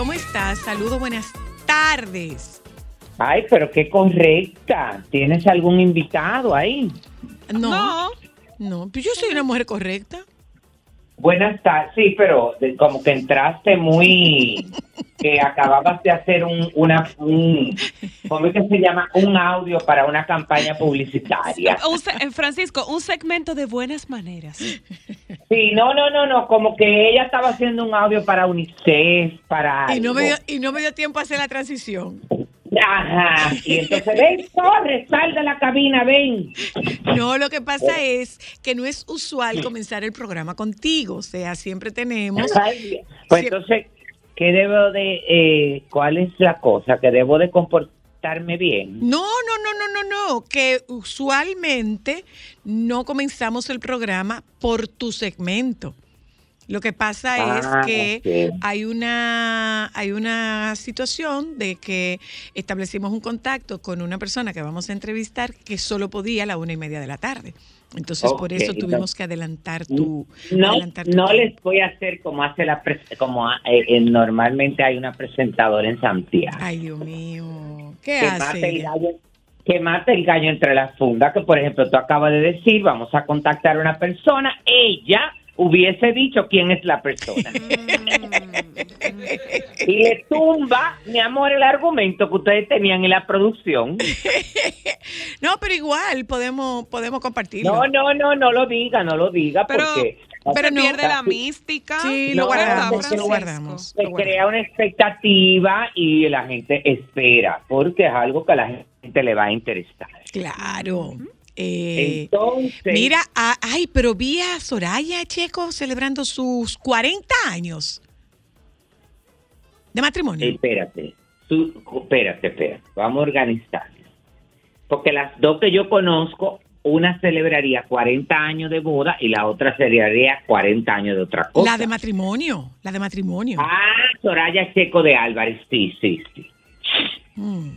¿Cómo estás? Saludos, buenas tardes. Ay, pero qué correcta. ¿Tienes algún invitado ahí? No, no, pues yo soy una mujer correcta. Buenas tardes. Sí, pero de- como que entraste muy... que acababas de hacer un, una, un, ¿cómo es que se llama? Un audio para una campaña publicitaria. Un se- eh, Francisco, un segmento de buenas maneras. Sí, no, no, no, no, como que ella estaba haciendo un audio para UNICEF, para... Y no, me dio, y no me dio tiempo a hacer la transición. Ajá, y entonces, ven, corre, sal de la cabina, ven. No, lo que pasa es que no es usual comenzar el programa contigo. O sea, siempre tenemos. Pues entonces, ¿qué debo de, eh, cuál es la cosa? ¿Que debo de comportarme bien? No, no, no, no, no, no. Que usualmente no comenzamos el programa por tu segmento. Lo que pasa es Ah, que ok. hay una hay una situación de que establecimos un contacto con una persona que vamos a entrevistar que solo podía a la una y media de la tarde. Entonces por eso tuvimos que adelantar tu No, adelantar tu no tiempo. les voy a hacer como hace la como eh, eh, normalmente hay una presentadora en Santiago. Ay, Dios mío. ¿Qué que hace? mate el gallo, que mate el gallo entre las fundas, que por ejemplo tú acabas de decir, vamos a contactar a una persona, ella hubiese dicho quién es la persona. y le tumba, mi amor, el argumento que ustedes tenían en la producción. No, pero igual podemos podemos compartirlo. No, no, no, no lo diga, no lo diga, Pero, porque pero no. pierde la mística. Sí, lo guardamos, lo guardamos. se lo guardamos. crea una expectativa y la gente espera, porque es algo que a la gente le va a interesar. Claro. Eh, Entonces, mira, ay, pero vi a Soraya Checo celebrando sus 40 años de matrimonio. Espérate, tú, espérate, espérate, vamos a organizar. Porque las dos que yo conozco, una celebraría 40 años de boda y la otra celebraría 40 años de otra cosa. la de matrimonio, la de matrimonio. Ah, Soraya Checo de Álvarez, sí, sí, sí. Mm,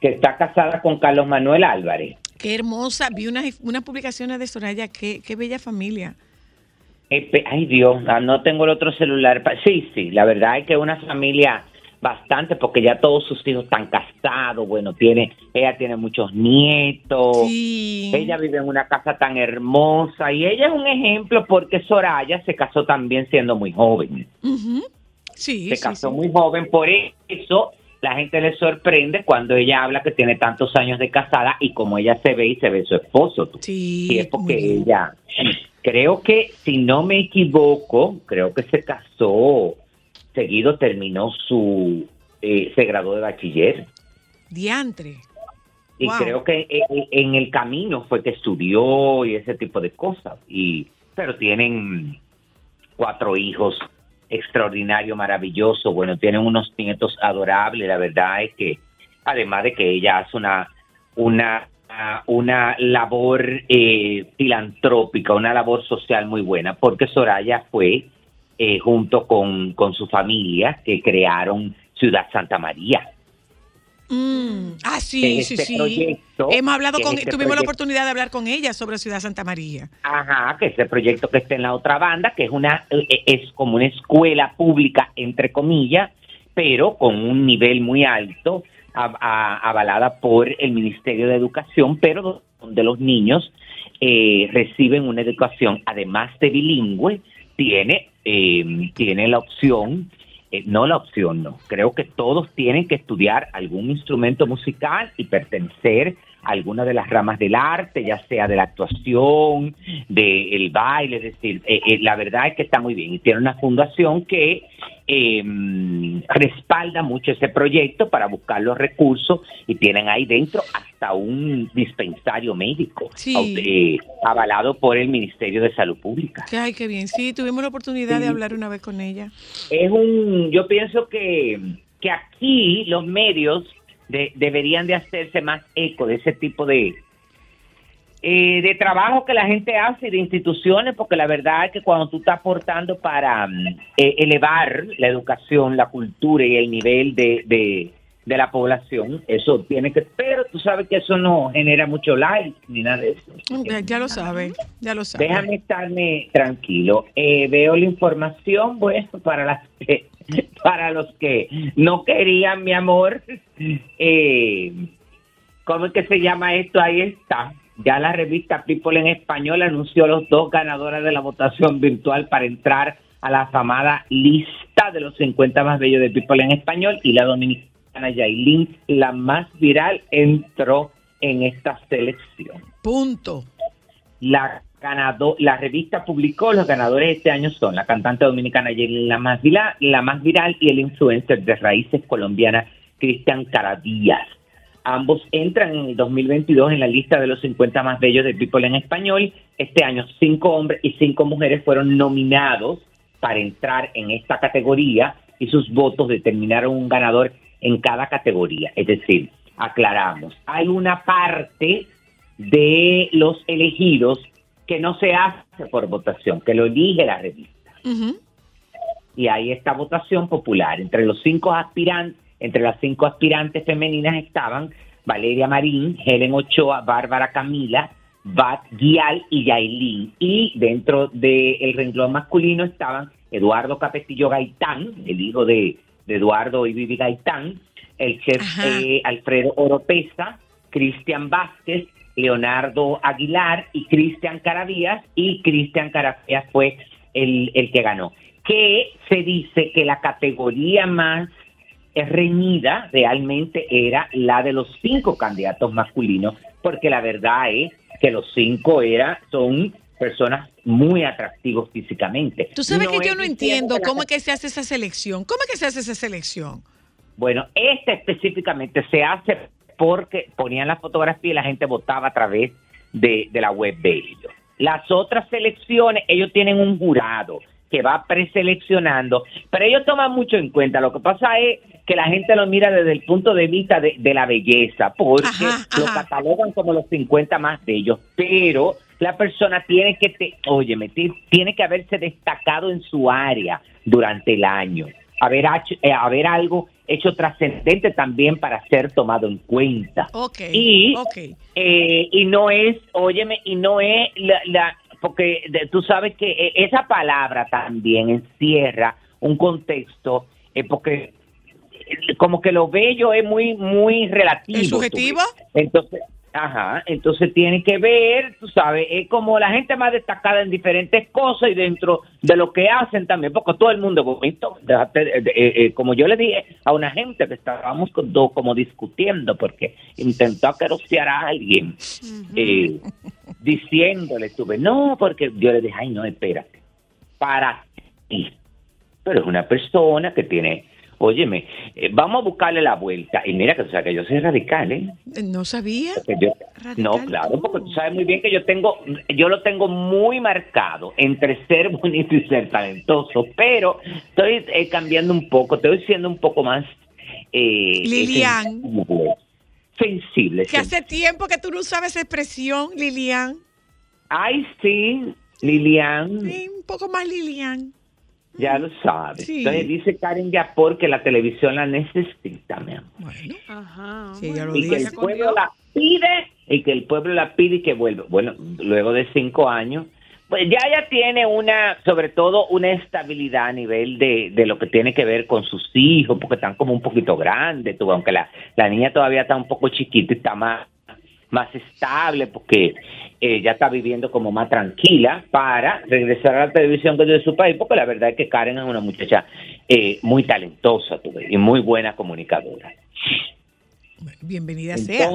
Que está casada con Carlos Manuel Álvarez. qué hermosa. Vi unas, unas publicaciones de Soraya, qué, qué bella familia. Ay Dios, ah, no tengo el otro celular. Sí, sí, la verdad es que una familia bastante, porque ya todos sus hijos están casados, bueno, tiene, ella tiene muchos nietos. Sí. Ella vive en una casa tan hermosa y ella es un ejemplo porque Soraya se casó también siendo muy joven. Sí, se sí, casó muy joven, por eso la gente le sorprende cuando ella habla que tiene tantos años de casada y como ella se ve y se ve su esposo. Y es porque ella, creo que si no me equivoco, creo que se casó, seguido terminó su, eh, se graduó de bachiller. Diantre. Y Wow. creo que en, en el camino fue que estudió y ese tipo de cosas. Y, pero tienen cuatro hijos extraordinario, maravilloso. Bueno, tienen unos nietos adorables. La verdad es que, además de que ella hace una, una, una labor eh, filantrópica, una labor social muy buena, porque Soraya fue eh, junto con, con su familia que crearon Ciudad Santa María. Mm, Ah, sí, es sí, este sí. Hemos hablado es con, este tuvimos la oportunidad de hablar con ella sobre Ciudad Santa María. Ajá, que ese proyecto que está en la otra banda, que es una eh, es como una escuela pública entre comillas, pero con un nivel muy alto a- a- avalada por el Ministerio de Educación, pero donde los niños eh, reciben una educación, además de bilingüe, tiene, eh, tiene la opción, eh, no la opción, no, creo que todos tienen que estudiar algún instrumento musical y pertenecer alguna de las ramas del arte, ya sea de la actuación, del baile, es decir, eh, eh, la verdad es que está muy bien y tiene una fundación que eh, respalda mucho ese proyecto para buscar los recursos y tienen ahí dentro hasta un dispensario médico Sí. eh, avalado por el Ministerio de Salud Pública. Ay, qué bien. Sí, tuvimos la oportunidad de hablar una vez con ella. Es un, yo pienso que, que aquí los medios de- deberían de hacerse más eco de ese tipo de, eh, de trabajo que la gente hace de instituciones, porque la verdad es que cuando tú estás aportando para mm, eh, elevar la educación, la cultura y el nivel de, de, de la población, eso tiene que, pero tú sabes que eso no genera mucho like ni nada de eso. Ya, ya lo sabe, ya lo sabe. Déjame estarme tranquilo. Eh, veo la información, bueno, para las que- para los que no querían, mi amor. Eh, ¿Cómo es que se llama esto? Ahí está. Ya la revista People en Español anunció los dos ganadores de la votación virtual para entrar a la afamada lista de los 50 más bellos de People en Español y la dominicana Yailin, la más viral, entró en esta selección Punto. la ganado, la revista publicó los ganadores de este año son la cantante dominicana Yailin la más viral, la más viral y el influencer de raíces colombianas Cristian Caradías. Ambos entran en el 2022 en la lista de los 50 más bellos de People en español. Este año cinco hombres y cinco mujeres fueron nominados para entrar en esta categoría y sus votos determinaron un ganador en cada categoría. Es decir, aclaramos, hay una parte de los elegidos que no se hace por votación, que lo elige la revista. Ujú. Y hay esta votación popular. Entre los cinco aspirantes, entre las cinco aspirantes femeninas estaban Valeria Marín, Helen Ochoa, Bárbara Camila, Bat Guial y Yailin. Y dentro del renglón masculino estaban Eduardo Capetillo Gaitán, el hijo de, de Eduardo y Vivi Gaitán, el chef eh, Alfredo Oropesa, Cristian Vázquez, Leonardo Aguilar y Cristian Carabías, y Cristian Carabías fue el, el que ganó. Que se dice que la categoría más reñida realmente era la de los cinco candidatos masculinos, porque la verdad es que los cinco era, son personas muy atractivos físicamente. Tú sabes No que yo no entiendo cómo es que se hace esa selección. ¿Cómo es que se hace esa selección? Bueno, esta específicamente se hace porque ponían la fotografía y la gente votaba a través de, de la web de ellos. Las otras selecciones, ellos tienen un jurado que va preseleccionando, pero ellos toman mucho en cuenta. Lo que pasa es que la gente lo mira desde el punto de vista de, de la belleza, porque Ajá, lo ajá. catalogan como los 50 más bellos, pero la persona tiene que, te, óyeme, ti- tiene que haberse destacado en su área durante el año, haber, hecho, eh, haber algo hecho trascendente también para ser tomado en cuenta. Ok. Y- ok. Eh, y no es, óyeme, y no es la, la- porque de- tú sabes que eh, esa palabra también encierra un contexto, eh, porque eh, como que lo bello es muy, muy relativo. ¿Es subjetivo? Entonces, ajá, entonces tiene que ver, tú sabes, es como la gente más destacada en diferentes cosas y dentro de lo que hacen también, porque todo el mundo bonito. Déjate, eh, eh, eh, como yo le dije a una gente que estábamos do- como discutiendo porque intentó aquerosear a alguien eh, diciéndole, tuve, no, porque yo le dije, ay, no, espérate, para ti. Pero es una persona que tiene, óyeme, eh, vamos a buscarle la vuelta. Y mira que, o sea, que yo soy radical, ¿eh? No sabía. Yo- no, claro, porque tú sabes muy bien que yo tengo, yo lo tengo muy marcado entre ser bonito y ser talentoso, pero estoy eh, cambiando un poco, estoy siendo un poco más eh, Lilian. sensible. Sensible. Que hace tiempo que tú no usabas esa expresión, Lilian. Ay, sí, Lilian, Sí, un poco más Lilian. Ya lo sabes. Sí. Entonces dice Karen Yapor que la televisión la necesita, mi amor. Bueno, Ajá. Sí, ella lo Y que el pueblo la pide y que el pueblo la pide y que vuelve. Bueno, luego de cinco años, Pues ya ella tiene una, sobre todo una estabilidad a nivel de, de lo que tiene que ver con sus hijos, porque están como un poquito grandes, tú, aunque la, la niña todavía está un poco chiquita y está más, más estable, porque ella está viviendo como más tranquila para regresar a la televisión de su país, porque la verdad es que Karen es una muchacha eh, muy talentosa tú ves, y muy buena comunicadora. Bienvenida sea.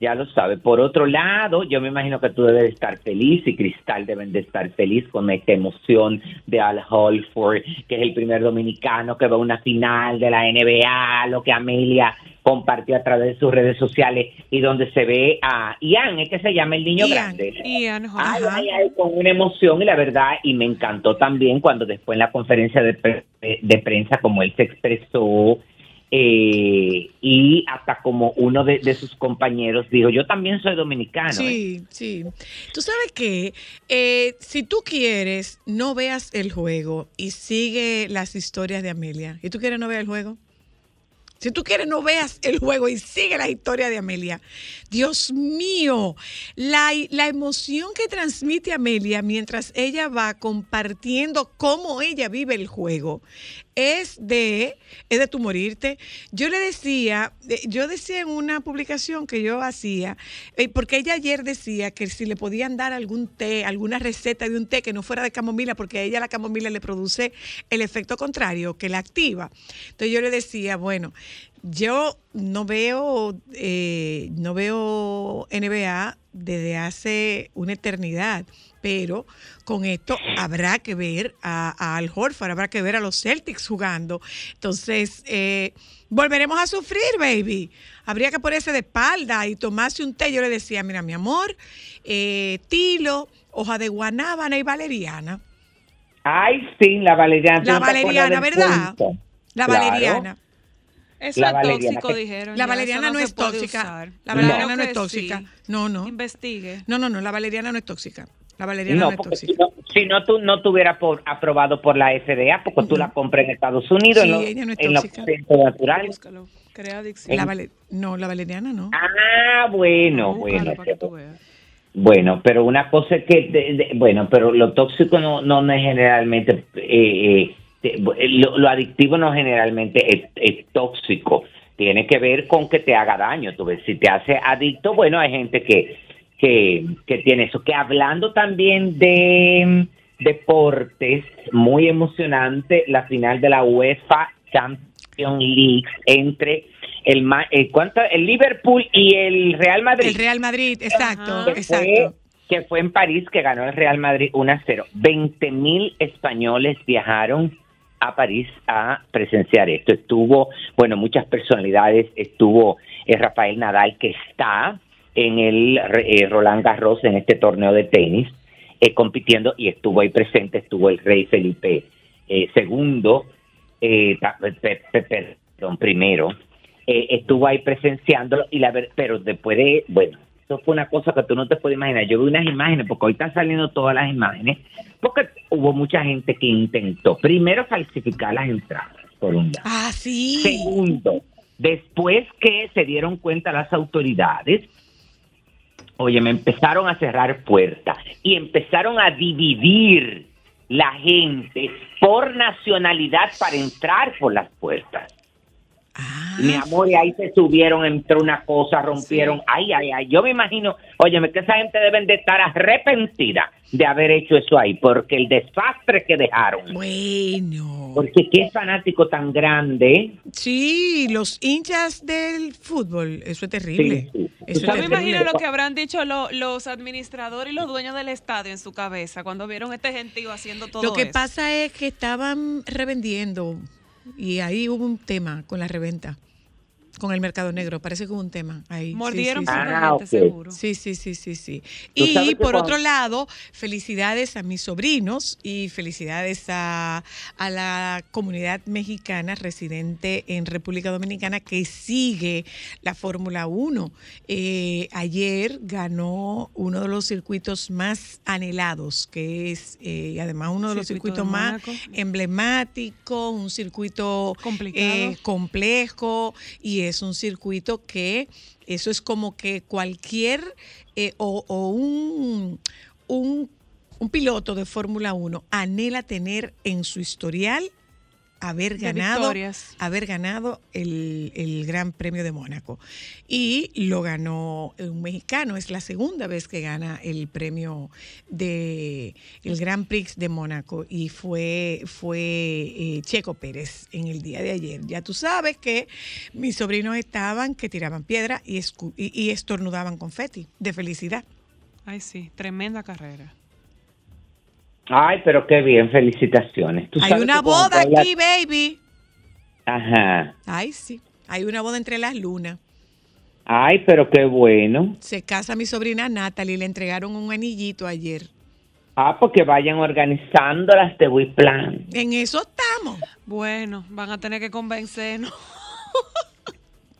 Ya lo sabe. Por otro lado, yo me imagino que tú debes estar feliz y Cristal deben de estar feliz con esta emoción de Al Holford, que es el primer dominicano que va a una final de la NBA, lo que Amelia compartió a través de sus redes sociales y donde se ve a Ian, es que se llama el niño Ian, grande. Ian, Ay, ajá. ay, ay, con una emoción y la verdad, y me encantó también cuando después en la conferencia de, pre- de prensa, como él se expresó, eh, y hasta como uno de, sus compañeros dijo, yo también soy dominicano. ¿eh?". Sí, sí. Tú sabes que eh, si tú quieres, no veas el juego y sigue las historias de Amelia. ¿Y tú quieres no ver el juego? Si tú quieres, no veas el juego y sigue la historia de Amelia. Dios mío, la, la emoción que transmite Amelia mientras ella va compartiendo cómo ella vive el juego es de, es de tu morirte. Yo le decía, eh, yo decía en una publicación que yo hacía, eh, porque ella ayer decía que si le podían dar algún té, alguna receta de un té que no fuera de camomila, porque a ella la camomila le produce el efecto contrario, que la activa. Entonces yo le decía, bueno, yo no veo, eh, no veo NBA desde hace una eternidad, pero con esto habrá que ver a, a Al Horford, habrá que ver a los Celtics jugando. Entonces, eh, volveremos a sufrir, baby. Habría que ponerse de espalda y tomarse un té. Yo le decía, mira, mi amor, eh, tilo, hoja de guanábana y valeriana. Ay, sí, la valeriana. ¿tú La valeriana, ¿verdad? La Claro. valeriana. Eso La es valeriana, tóxico, dijeron. La valeriana no, es tóxica. usar. La No. valeriana no, es tóxica. sí. No, no. Investigue. No, no, no, la valeriana no es tóxica. La valeriana no, No, es porque si tóxica. no, si no, tú no tuviera por, aprobado por la FDA, porque tú Ujú. la compras en Estados Unidos, Sí, en, lo- ella no es en tóxica. naturales. Búscalo. Crea adicción. La vale- no, la valeriana no. Ah, bueno, Búscalo bueno. para que tú veas. Bueno, pero una cosa es que, de- de- bueno, pero lo tóxico no, no, no es generalmente, eh, eh, lo, lo adictivo no generalmente es, es tóxico. Tiene que ver con que te haga daño. Tú ves, si te hace adicto, bueno, hay gente que, que, que tiene eso. Que hablando también de mm, deportes, muy emocionante la final de la UEFA Champions League entre el, Ma- eh, ¿cuánto? el Liverpool y el Real Madrid El Real Madrid, exacto, que fue, que fue en París que ganó el Real Madrid 1 a 0. 20 mil españoles viajaron a París a presenciar esto. Estuvo, bueno, muchas personalidades, estuvo eh, Rafael Nadal que está en el eh, Roland Garros en este torneo de tenis eh, compitiendo y estuvo ahí presente, estuvo el rey Felipe eh, segundo, eh, pe- pe- pe- perdón, primero, estuvo ahí presenciándolo y la pero después de, bueno, eso fue una cosa que tú no te puedes imaginar. Yo vi unas imágenes, porque hoy están saliendo todas las imágenes, porque hubo mucha gente que intentó, primero, falsificar las entradas, por un lado. Ah, sí. Segundo, después que se dieron cuenta las autoridades, oye, me empezaron a cerrar puertas y empezaron a dividir la gente por nacionalidad para entrar por las puertas. Ah, Mi amor, y ahí se subieron entre una cosa, rompieron. Ay, ay, ay. Yo me imagino, óyeme, que esa gente deben de estar arrepentida de haber hecho eso ahí, porque el desastre que dejaron. Bueno. Porque qué fanático tan grande. Sí, los hinchas del fútbol, eso es terrible. Sí, sí. Eso es me imagino lo que habrán dicho lo- los administradores y los dueños del estadio en su cabeza cuando vieron este gentío haciendo todo Lo que eso. pasa es que estaban revendiendo y ahí hubo un tema con la reventa, con el mercado negro. Parece que hubo un tema ahí. Sí, Mordieron sí, sí. poca Ah, seguro. Sí, sí, sí, sí, sí. Y por cuando- otro lado, felicidades a mis sobrinos y felicidades a, a la comunidad mexicana residente en República Dominicana que sigue la Fórmula 1. Eh, ayer ganó uno de los circuitos más anhelados, que es eh, además uno de los Circuito circuitos de más emblemáticos, un circuito Complicado. eh, complejo y es un circuito que eso es como que cualquier eh, o, un, un un piloto de Fórmula 1 anhela tener en su historial haber ganado, haber ganado el, el Gran Premio de Mónaco. Y lo ganó un mexicano, es la segunda vez que gana el premio de el Gran Prix de Mónaco y fue, fue eh, Checo Pérez en el día de ayer. Ya tú sabes que mis sobrinos estaban que tiraban piedra y, escu- y, y estornudaban confeti de felicidad. Ay, sí, tremenda carrera. Ay, pero qué bien, felicitaciones. Tú Hay sabes una boda aquí, baby. Ajá. Ay, sí. Hay una boda entre las lunas. Ay, pero qué bueno. Se casa mi sobrina Natalie, le entregaron un anillito ayer. Ah, porque vayan organizando las de Wiplan. En eso estamos. Bueno, van a tener que convencernos.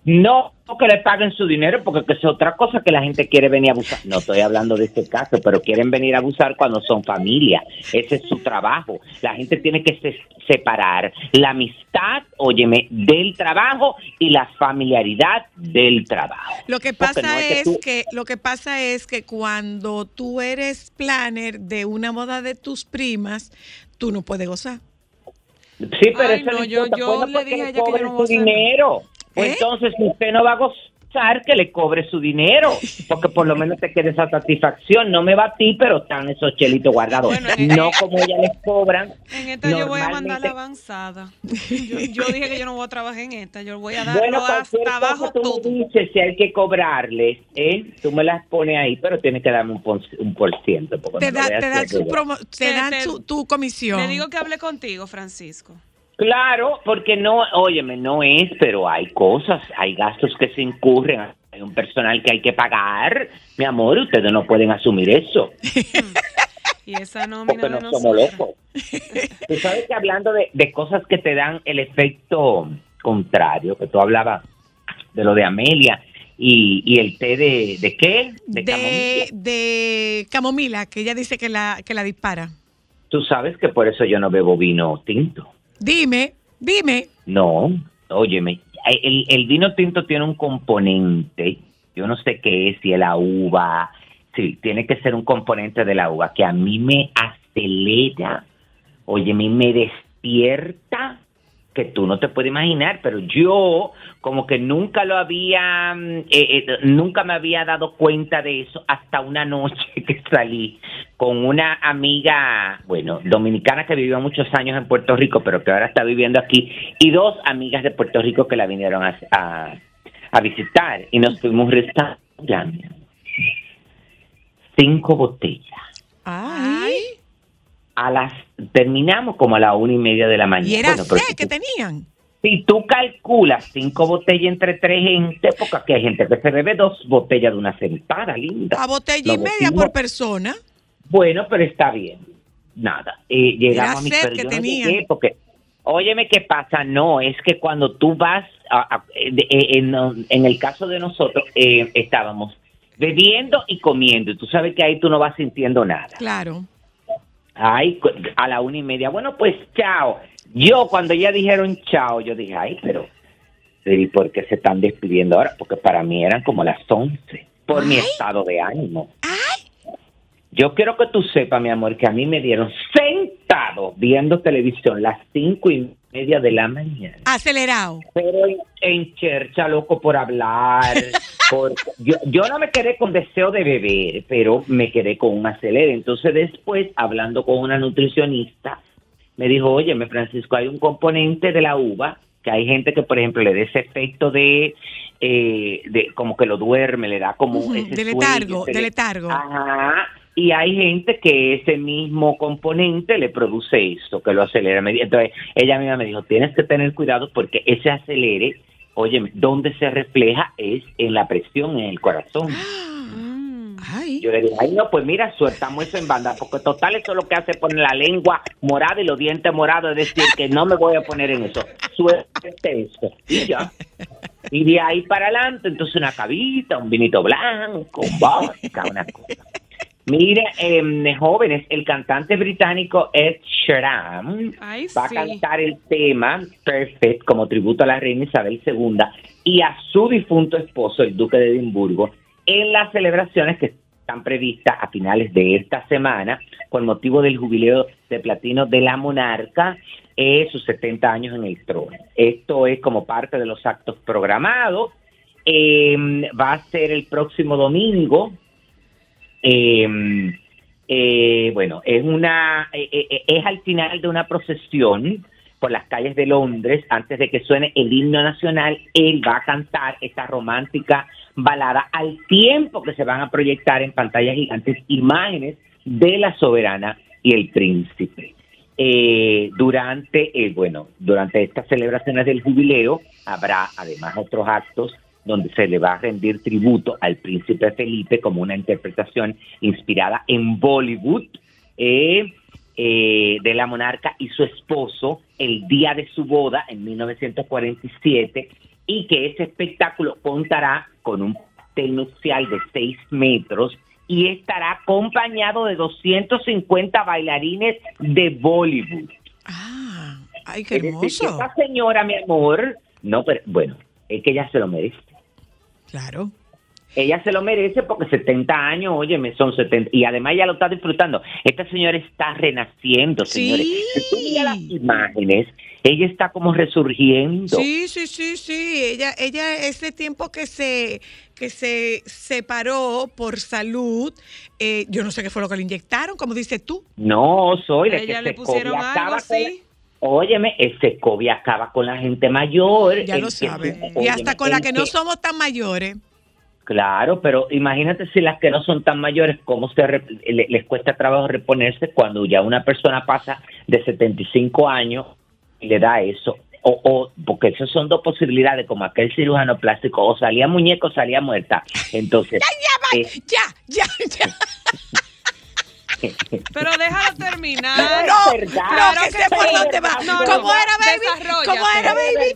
No que le paguen su dinero, porque que es otra cosa que la gente quiere venir a abusar. No estoy hablando de este caso, pero quieren venir a abusar cuando son familia. Ese es su trabajo. La gente tiene que se- separar la amistad, óyeme, del trabajo y la familiaridad del trabajo. Lo que pasa no es que es tú- que lo que pasa es que cuando tú eres planner de una boda de tus primas, tú no puedes gozar. Sí, pero Ay, eso no, yo- yo le dije a ella que yo no dinero. Pues ¿Eh? entonces, si usted no va a gozar, que le cobre su dinero, porque por lo menos te quede esa satisfacción. No me va a ti, pero están esos chelitos guardados. Bueno, no eh, como ella les cobran. En esta yo voy a mandar Normalmente- la avanzada. Yo, yo dije que yo no voy a trabajar en esta. Yo voy a darlo Bueno, cualquier hasta abajo cosa tú todo. me dices si hay que cobrarles, ¿eh? Tú me las pones ahí, pero tienes que darme un, por, un por ciento. porque Te, no lo da- voy a te dan, hacer su, yo. promo- te Te- dan te- su- tu comisión. Le digo que hable contigo, Francisco. Claro, porque no, óyeme, no es, pero hay cosas, hay gastos que se incurren, hay un personal que hay que pagar. Mi amor, ustedes no pueden asumir eso, Y esa nómina porque de no somos locos. Tú sabes que hablando de, de cosas que te dan el efecto contrario, que tú hablabas de lo de Amelia y, y el té de, ¿de qué? De, de, camomila. de camomila, que ella dice que la, que la dispara. Tú sabes que por eso yo no bebo vino tinto. Dime, dime. No, óyeme, el, el vino tinto tiene un componente, yo no sé qué es, si es la uva, sí, tiene que ser un componente de la uva que a mí me acelera, óyeme, me despierta, que tú no te puedes imaginar, pero yo como que nunca lo había, mm, eh, eh, nunca me había dado cuenta de eso hasta una noche que salí con una amiga, bueno, dominicana que vivió muchos años en Puerto Rico, pero que ahora está viviendo aquí, y dos amigas de Puerto Rico que la vinieron a, a, visitar, y nos fuimos restaurante. Cinco botellas. Ay. A las, terminamos como a la una y media de la mañana. Y era Bueno, pero sed si que tú- tenían. si tú calculas cinco botellas entre tres gente, porque aquí hay gente que se bebe dos botellas de una sentada, linda. A botella y media por persona. Bueno, pero está bien. Nada. Eh, llegamos Era a mi que no tenían. porque, óyeme, ¿qué pasa? No, es que cuando tú vas, a- a- eh, de- eh, en, en el caso de nosotros, eh, estábamos bebiendo y comiendo. Y tú sabes que ahí tú no vas sintiendo nada. Claro. Ay, a la una y media. Bueno, pues chao. Yo cuando ya dijeron chao, yo dije, ay, pero ¿y por qué se están despidiendo ahora? Porque para mí eran como las once, por mi estado de ánimo. Ay. Yo quiero que tú sepas, mi amor, que a mí me dieron sentado viendo televisión las cinco y media de la mañana. Acelerado. Pero en, en chercha, loco, por hablar. por- yo, yo no me quedé con deseo de beber, pero me quedé con un acelere. Entonces después, hablando con una nutricionista, me dijo, oye, Francisco, hay un componente de la uva, que hay gente que, por ejemplo, le da ese efecto de, eh, de como que lo duerme, le da como Ujú, ese de letargo, de letargo. Ajá. Y hay gente que ese mismo componente le produce esto, que lo acelera. Entonces, ella misma me dijo, tienes que tener cuidado porque ese acelere, oye, donde se refleja es en la presión en el corazón. Ay. Yo le dije, ay, no, pues mira, sueltamos eso en banda, porque total eso lo que hace es poner la lengua morada y los dientes morados, es decir, que no me voy a poner en eso. Suelte eso. Y ya. Y de ahí para adelante, entonces una cabita, un vinito blanco, un vodka, una cosa. Mire, em, jóvenes, el cantante británico Ed Sheeran Ay, va sí. a cantar el tema Perfect como tributo a la reina Isabel II y a su difunto esposo, el duque de Edimburgo, en las celebraciones que están previstas a finales de esta semana con motivo del jubileo de platino de la monarca, eh, sus 70 años en el trono. Esto es como parte de los actos programados. Eh, va a ser el próximo domingo. Eh, eh, bueno, es una eh, eh, es al final de una procesión por las calles de Londres, antes de que suene el himno nacional, él va a cantar esta romántica balada al tiempo que se van a proyectar en pantallas gigantes imágenes de la soberana y el príncipe. Eh, durante, eh, bueno, durante estas celebraciones del jubileo habrá además otros actos donde se le va a rendir tributo al príncipe Felipe como una interpretación inspirada en Bollywood eh, eh, de la monarca y su esposo el día de su boda en 1947 y que ese espectáculo contará con un pastel nupcial de 6 metros y estará acompañado de 250 bailarines de Bollywood. Ah, ay, qué Es decir, que hermoso. esta señora, mi amor, no, pero bueno, es que ella se lo merece. Claro. Ella se lo merece porque 70 años, óyeme, son 70. Y además ella lo está disfrutando. Esta señora está renaciendo, señores. Sí. Si tú miras las imágenes, ella está como resurgiendo. Sí, sí, sí, sí. Ella, ella, ese tiempo que se, que se separó por salud, eh, yo no sé qué fue lo que le inyectaron, como dices tú. No, soy de ella que le pusieron algo con- Óyeme, ese COVID acaba con la gente mayor. Ya El lo que- sabe. Y óyeme, hasta con la el que no somos tan mayores. Claro, pero imagínate si las que no son tan mayores, cómo se re- le- les cuesta trabajo reponerse cuando ya una persona pasa de 75 años y le da eso. O, o porque esas son dos posibilidades, como aquel cirujano plástico, o salía muñeco o salía muerta. Entonces, eh, Ya, ya, ya. Pero déjalo terminar. No, es verdad. no, que sé por dónde va. verdad. No, no, ¿Cómo era, baby? ¿Cómo era, baby?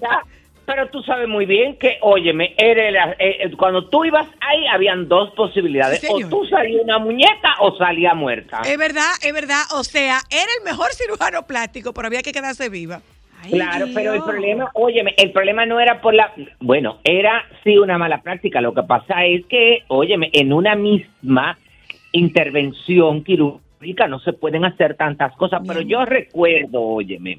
Pero tú sabes muy bien que, óyeme, eres la- eh, eh, cuando tú ibas ahí, habían dos posibilidades. Sí, o tú salías una muñeca o salía muerta. Es verdad, es verdad. O sea, era el mejor cirujano plástico, pero había que quedarse viva. Ay, Claro, pero el problema, óyeme, el problema no era por la, bueno, era sí una mala práctica. Lo que pasa es que, óyeme, en una misma intervención quirúrgica no se pueden hacer tantas cosas. Pero yo recuerdo, óyeme,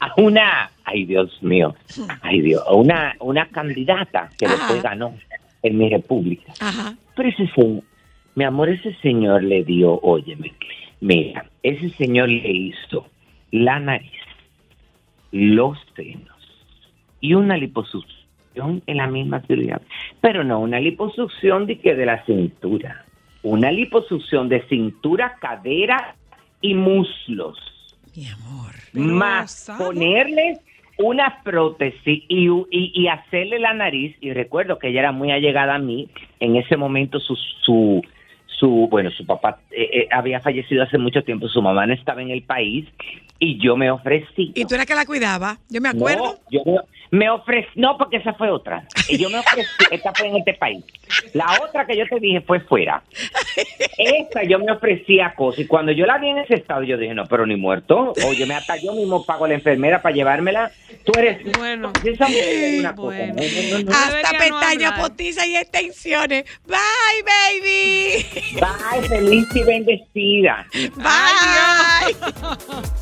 a una, ay Dios mío, ay Dios, a una, una candidata que Ajá. después ganó en mi república. Ajá. Pero ese señor, mi amor, ese señor le dio, óyeme, mira, ese señor le hizo la nariz, los senos y una liposucción en la misma cirugía. Pero no una liposucción de que de la cintura, una liposucción de cintura, cadera y muslos Mi amor. Más ponerle una prótesis y, y, y hacerle la nariz. Y recuerdo que ella era muy allegada a mí. En ese momento su, su, su bueno, su papá eh, eh, había fallecido hace mucho tiempo, su mamá no estaba en el país y yo me ofrecí. ¿Y tú eras que la cuidaba? Yo me acuerdo. No, yo me, ofrecí, no, porque esa fue otra. Y yo me ofrecí, esta fue en este país. La otra que yo te dije fue fuera. Esta yo me ofrecí a cosas. Y cuando yo la vi en ese estado, yo dije, no, pero ni muerto. Oye, me hasta yo mismo pago a la enfermera para llevármela. Tú eres. Bueno. Esa mujer es una cosa. Bueno. No, no, no, no. Hasta pestañas postizas y extensiones. Bye, baby. Bye, feliz y bendecida. Bye.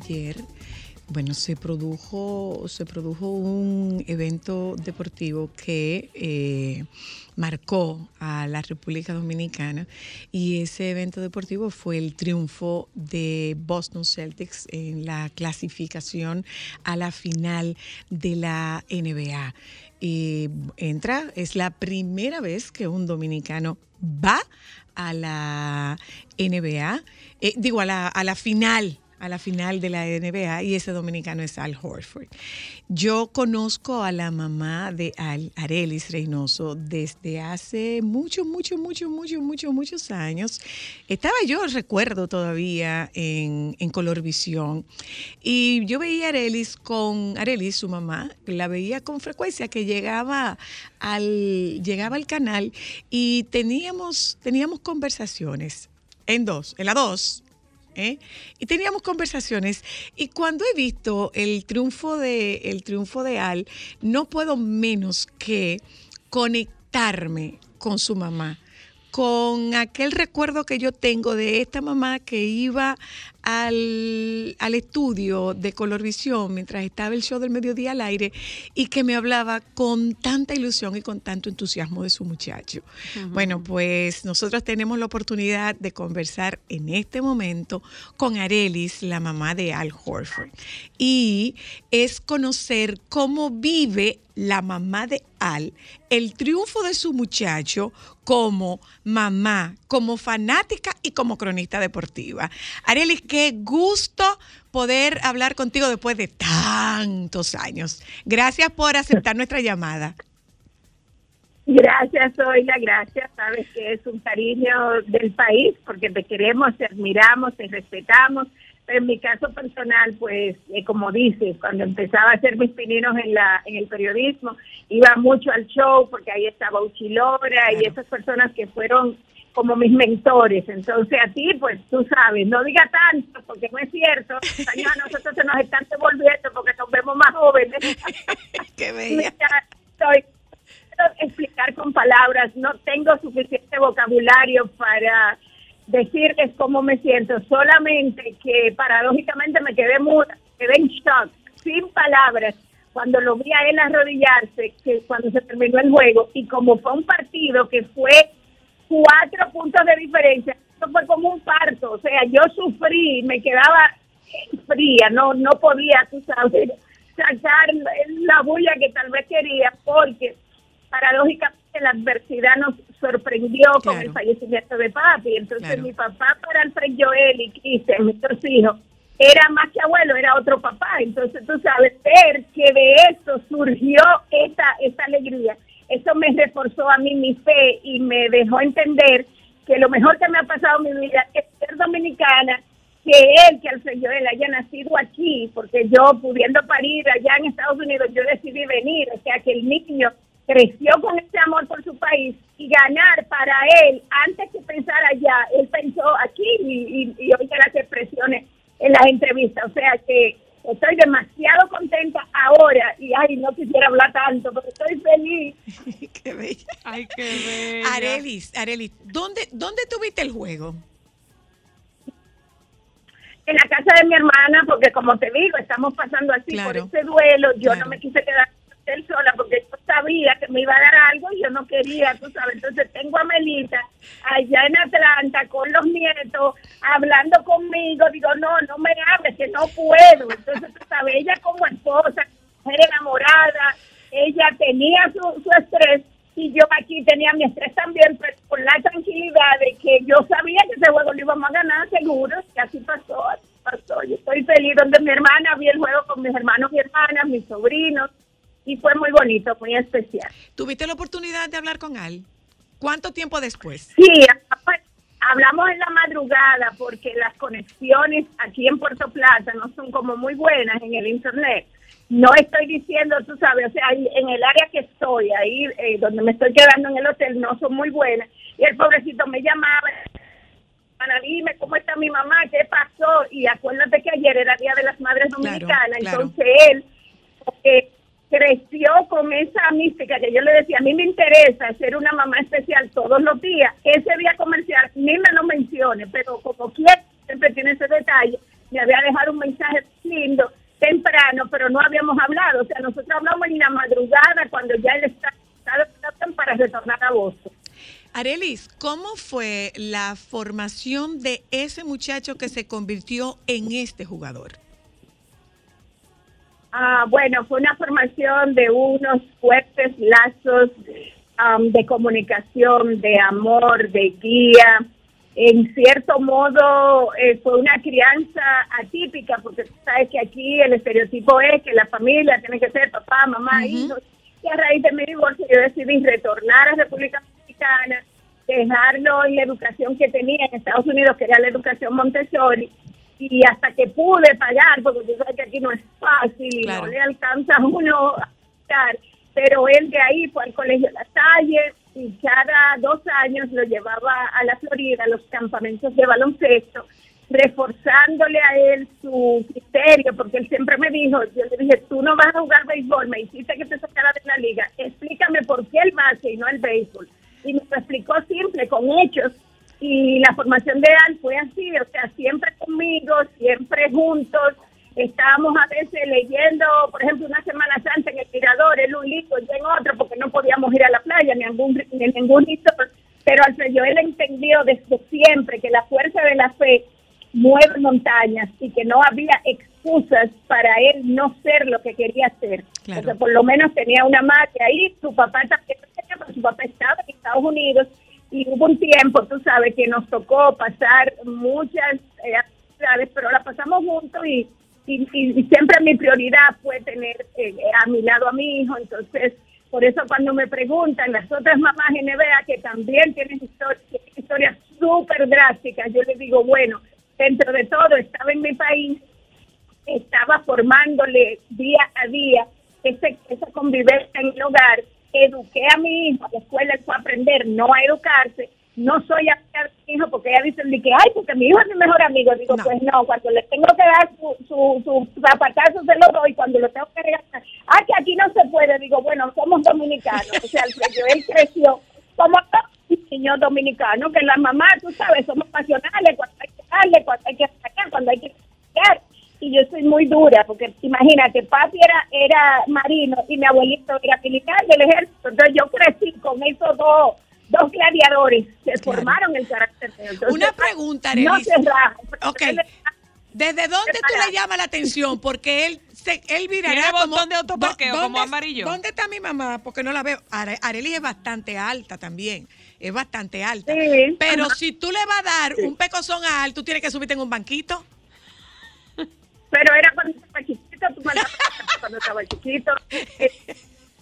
Ayer Bueno, se produjo, se produjo un evento deportivo que eh, marcó a la República Dominicana y ese evento deportivo fue el triunfo de Boston Celtics en la clasificación a la final de la NBA. Y entra, es la primera vez que un dominicano va a la NBA, eh, digo, a la, a la final a la final de la NBA y ese dominicano es Al Horford. Yo conozco a la mamá de Al, Arelis Reynoso, desde hace muchos, muchos, muchos, muchos, muchos, muchos años. Estaba yo, recuerdo todavía, en, en Colorvisión y yo veía a Arelis con Arelis, su mamá, la veía con frecuencia que llegaba al, llegaba al canal y teníamos, teníamos conversaciones en dos, en la dos, ¿eh? y teníamos conversaciones y cuando he visto el triunfo de el triunfo de Al no puedo menos que conectarme con su mamá con aquel recuerdo que yo tengo de esta mamá que iba al, al estudio de Colorvisión mientras estaba el show del mediodía al aire y que me hablaba con tanta ilusión y con tanto entusiasmo de su muchacho. Bueno, pues nosotros tenemos la oportunidad de conversar en este momento con Arelis, la mamá de Al Horford. Y es conocer cómo vive la mamá de Al el triunfo de su muchacho como mamá, como fanática y como cronista deportiva. Arelis, qué gusto poder hablar contigo después de tantos años. Gracias por aceptar nuestra llamada. Gracias, Zoila, gracias. Sabes que es un cariño del país porque te queremos, te admiramos, te respetamos. Pero en mi caso personal, pues, eh, como dices, cuando empezaba a hacer mis pininos en, la, en el periodismo, iba mucho al show porque ahí estaba Uchilora y esas personas que fueron como mis mentores. Entonces a ti, pues tú sabes, no diga tanto porque no es cierto. A nosotros se nos están devolviendo porque nos vemos más jóvenes. Qué bella. Estoy explicar con palabras, no tengo suficiente vocabulario para decirles cómo me siento, solamente que paradójicamente me quedé muda, quedé en shock, sin palabras, cuando lo vi a él arrodillarse, que cuando se terminó el juego, y como fue un partido que fue cuatro puntos de diferencia, eso fue como un parto, o sea, yo sufrí, me quedaba fría, no, no podía, tú sabes, sacar la bulla que tal vez quería, porque paradójicamente la adversidad nos sorprendió con el fallecimiento de papi. Entonces Claro. mi papá para Alfred Joel y Cristian, dos hijos, era más que abuelo, era otro papá. Entonces tú sabes, ver que de eso surgió esta, esta alegría, eso me reforzó a mí mi fe y me dejó entender que lo mejor que me ha pasado en mi vida es ser dominicana, que él, que Alfred Joel haya nacido aquí, porque yo pudiendo parir allá en Estados Unidos, yo decidí venir, o sea que el niño creció con ese amor por su país y ganar para él, antes que pensar allá, él pensó aquí y, y, y oiga las expresiones en las entrevistas, o sea que estoy demasiado contenta ahora y ay, no quisiera hablar tanto, pero estoy feliz. Qué bella. Ay, qué bella. Arelis, Arelis, ¿dónde, ¿dónde tuviste el juego? en la casa de mi hermana, porque como te digo, estamos pasando así Claro. por ese duelo. Yo Claro. no me quise quedar él sola porque yo sabía que me iba a dar algo y yo no quería, tú sabes. Entonces tengo a Melita allá en Atlanta con los nietos hablando conmigo. Digo, no, no me hables, que no puedo. Entonces, tú sabes, ella como esposa, mujer enamorada, ella tenía su, su estrés y yo aquí tenía mi estrés también, pero con la tranquilidad de que yo sabía que ese juego lo íbamos a ganar seguro, y así pasó, pasó. Yo estoy feliz donde mi hermana, vi el juego con mis hermanos y hermanas, mis sobrinos, y fue muy bonito, muy especial. ¿Tuviste la oportunidad de hablar con Al? ¿Cuánto tiempo después? Sí, pues, hablamos en la madrugada porque las conexiones aquí en Puerto Plata no son como muy buenas en el internet. No estoy diciendo, tú sabes, o sea, en el área que estoy, ahí eh, donde me estoy quedando en el hotel, no son muy buenas. Y el pobrecito me llamaba, Ana, dime cómo está mi mamá, qué pasó. Y acuérdate que ayer era Día de las Madres Claro, Dominicanas, claro. entonces él eh, creció con esa mística que yo le decía, a mí me interesa ser una mamá especial todos los días. Ese día comercial ni me lo mencione, pero como quiera, siempre tiene ese detalle, me había dejado un mensaje lindo. Temprano, pero no habíamos hablado. O sea, nosotros hablamos en la madrugada cuando ya él está para retornar a Boston. Arelis, ¿cómo fue la formación de ese muchacho que se convirtió en este jugador? Ah, bueno, fue una formación de unos fuertes lazos am, de comunicación, de amor, de guía. En cierto modo, eh, fue una crianza atípica, porque tú sabes que aquí el estereotipo es que la familia tiene que ser papá, mamá, hijos. Y a raíz de mi divorcio, yo decidí retornar a República Dominicana, dejarlo en la educación que tenía en Estados Unidos, que era la educación Montessori, y hasta que pude pagar, porque tú sabes que aquí no es fácil y Claro. no le alcanza a uno a pagar, pero él de ahí fue al colegio La Salle y cada dos años lo llevaba a la Florida, a los campamentos de baloncesto, reforzándole a él su criterio, porque él siempre me dijo, yo le dije, tú no vas a jugar béisbol, me hiciste que te sacara de la liga, explícame por qué el básquet y no el béisbol. Y me lo explicó simple, con hechos, y la formación de él fue así, o sea, siempre conmigo, siempre juntos, estábamos a veces leyendo, por ejemplo, una Semana Santa en el Mirador, él un libro, yo en otro, porque no podíamos ir a la playa, ni a ningún, ni a ningún resort. pero Alfredo Joel entendió desde siempre que la fuerza de la fe mueve montañas y que no había excusas para él no ser lo que quería ser. Claro. O sea, por lo menos tenía una madre ahí, su papá también, pero su papá estaba en Estados Unidos y hubo un tiempo, tú sabes, que nos tocó pasar muchas eh, actividades, pero la pasamos juntos y, siempre mi prioridad fue tener eh, a mi lado a mi hijo, entonces por eso cuando me preguntan las otras mamás en NBA que también tienen historias, tienen historias súper drásticas, yo les digo, bueno, dentro de todo estaba en mi país, estaba formándole día a día ese, esa convivencia en el hogar, eduqué a mi hijo, a la escuela él fue a aprender, no a educarse, no soy amiga de mi hijo porque ella dice que, ay, porque mi hijo es mi mejor amigo, digo, No. pues no, cuando le tengo que dar su, su, su zapatazo se lo doy, cuando lo tengo que regalar, ah, que aquí no se puede, digo, bueno, somos dominicanos, o sea, Alfredo, él creció como todos niños dominicanos, que las mamás, tú sabes, somos pasionales, cuando hay que darle, cuando hay que sacar, cuando hay que sacar. Y yo soy muy dura, porque imagínate, papi era, era marino y mi abuelito era militar del ejército. Entonces yo crecí con esos dos, dos gladiadores que Claro. formaron el carácter. Entonces, Una pregunta, No Arelis. se raja. Ok. ¿Desde dónde tú le llamas la atención? Porque él se, él virará Tiene como... botón de autoparqueo, ¿Dó- como dónde- amarillo. ¿Dónde está mi mamá? Porque no la veo. Are- Arely es bastante alta también. Es bastante alta. Sí, Pero ajá. si tú le vas a dar un pecozón a Al, tú tienes que subirte en un banquito. pero era cuando estaba chiquito, tú mandabas cuando estaba chiquito.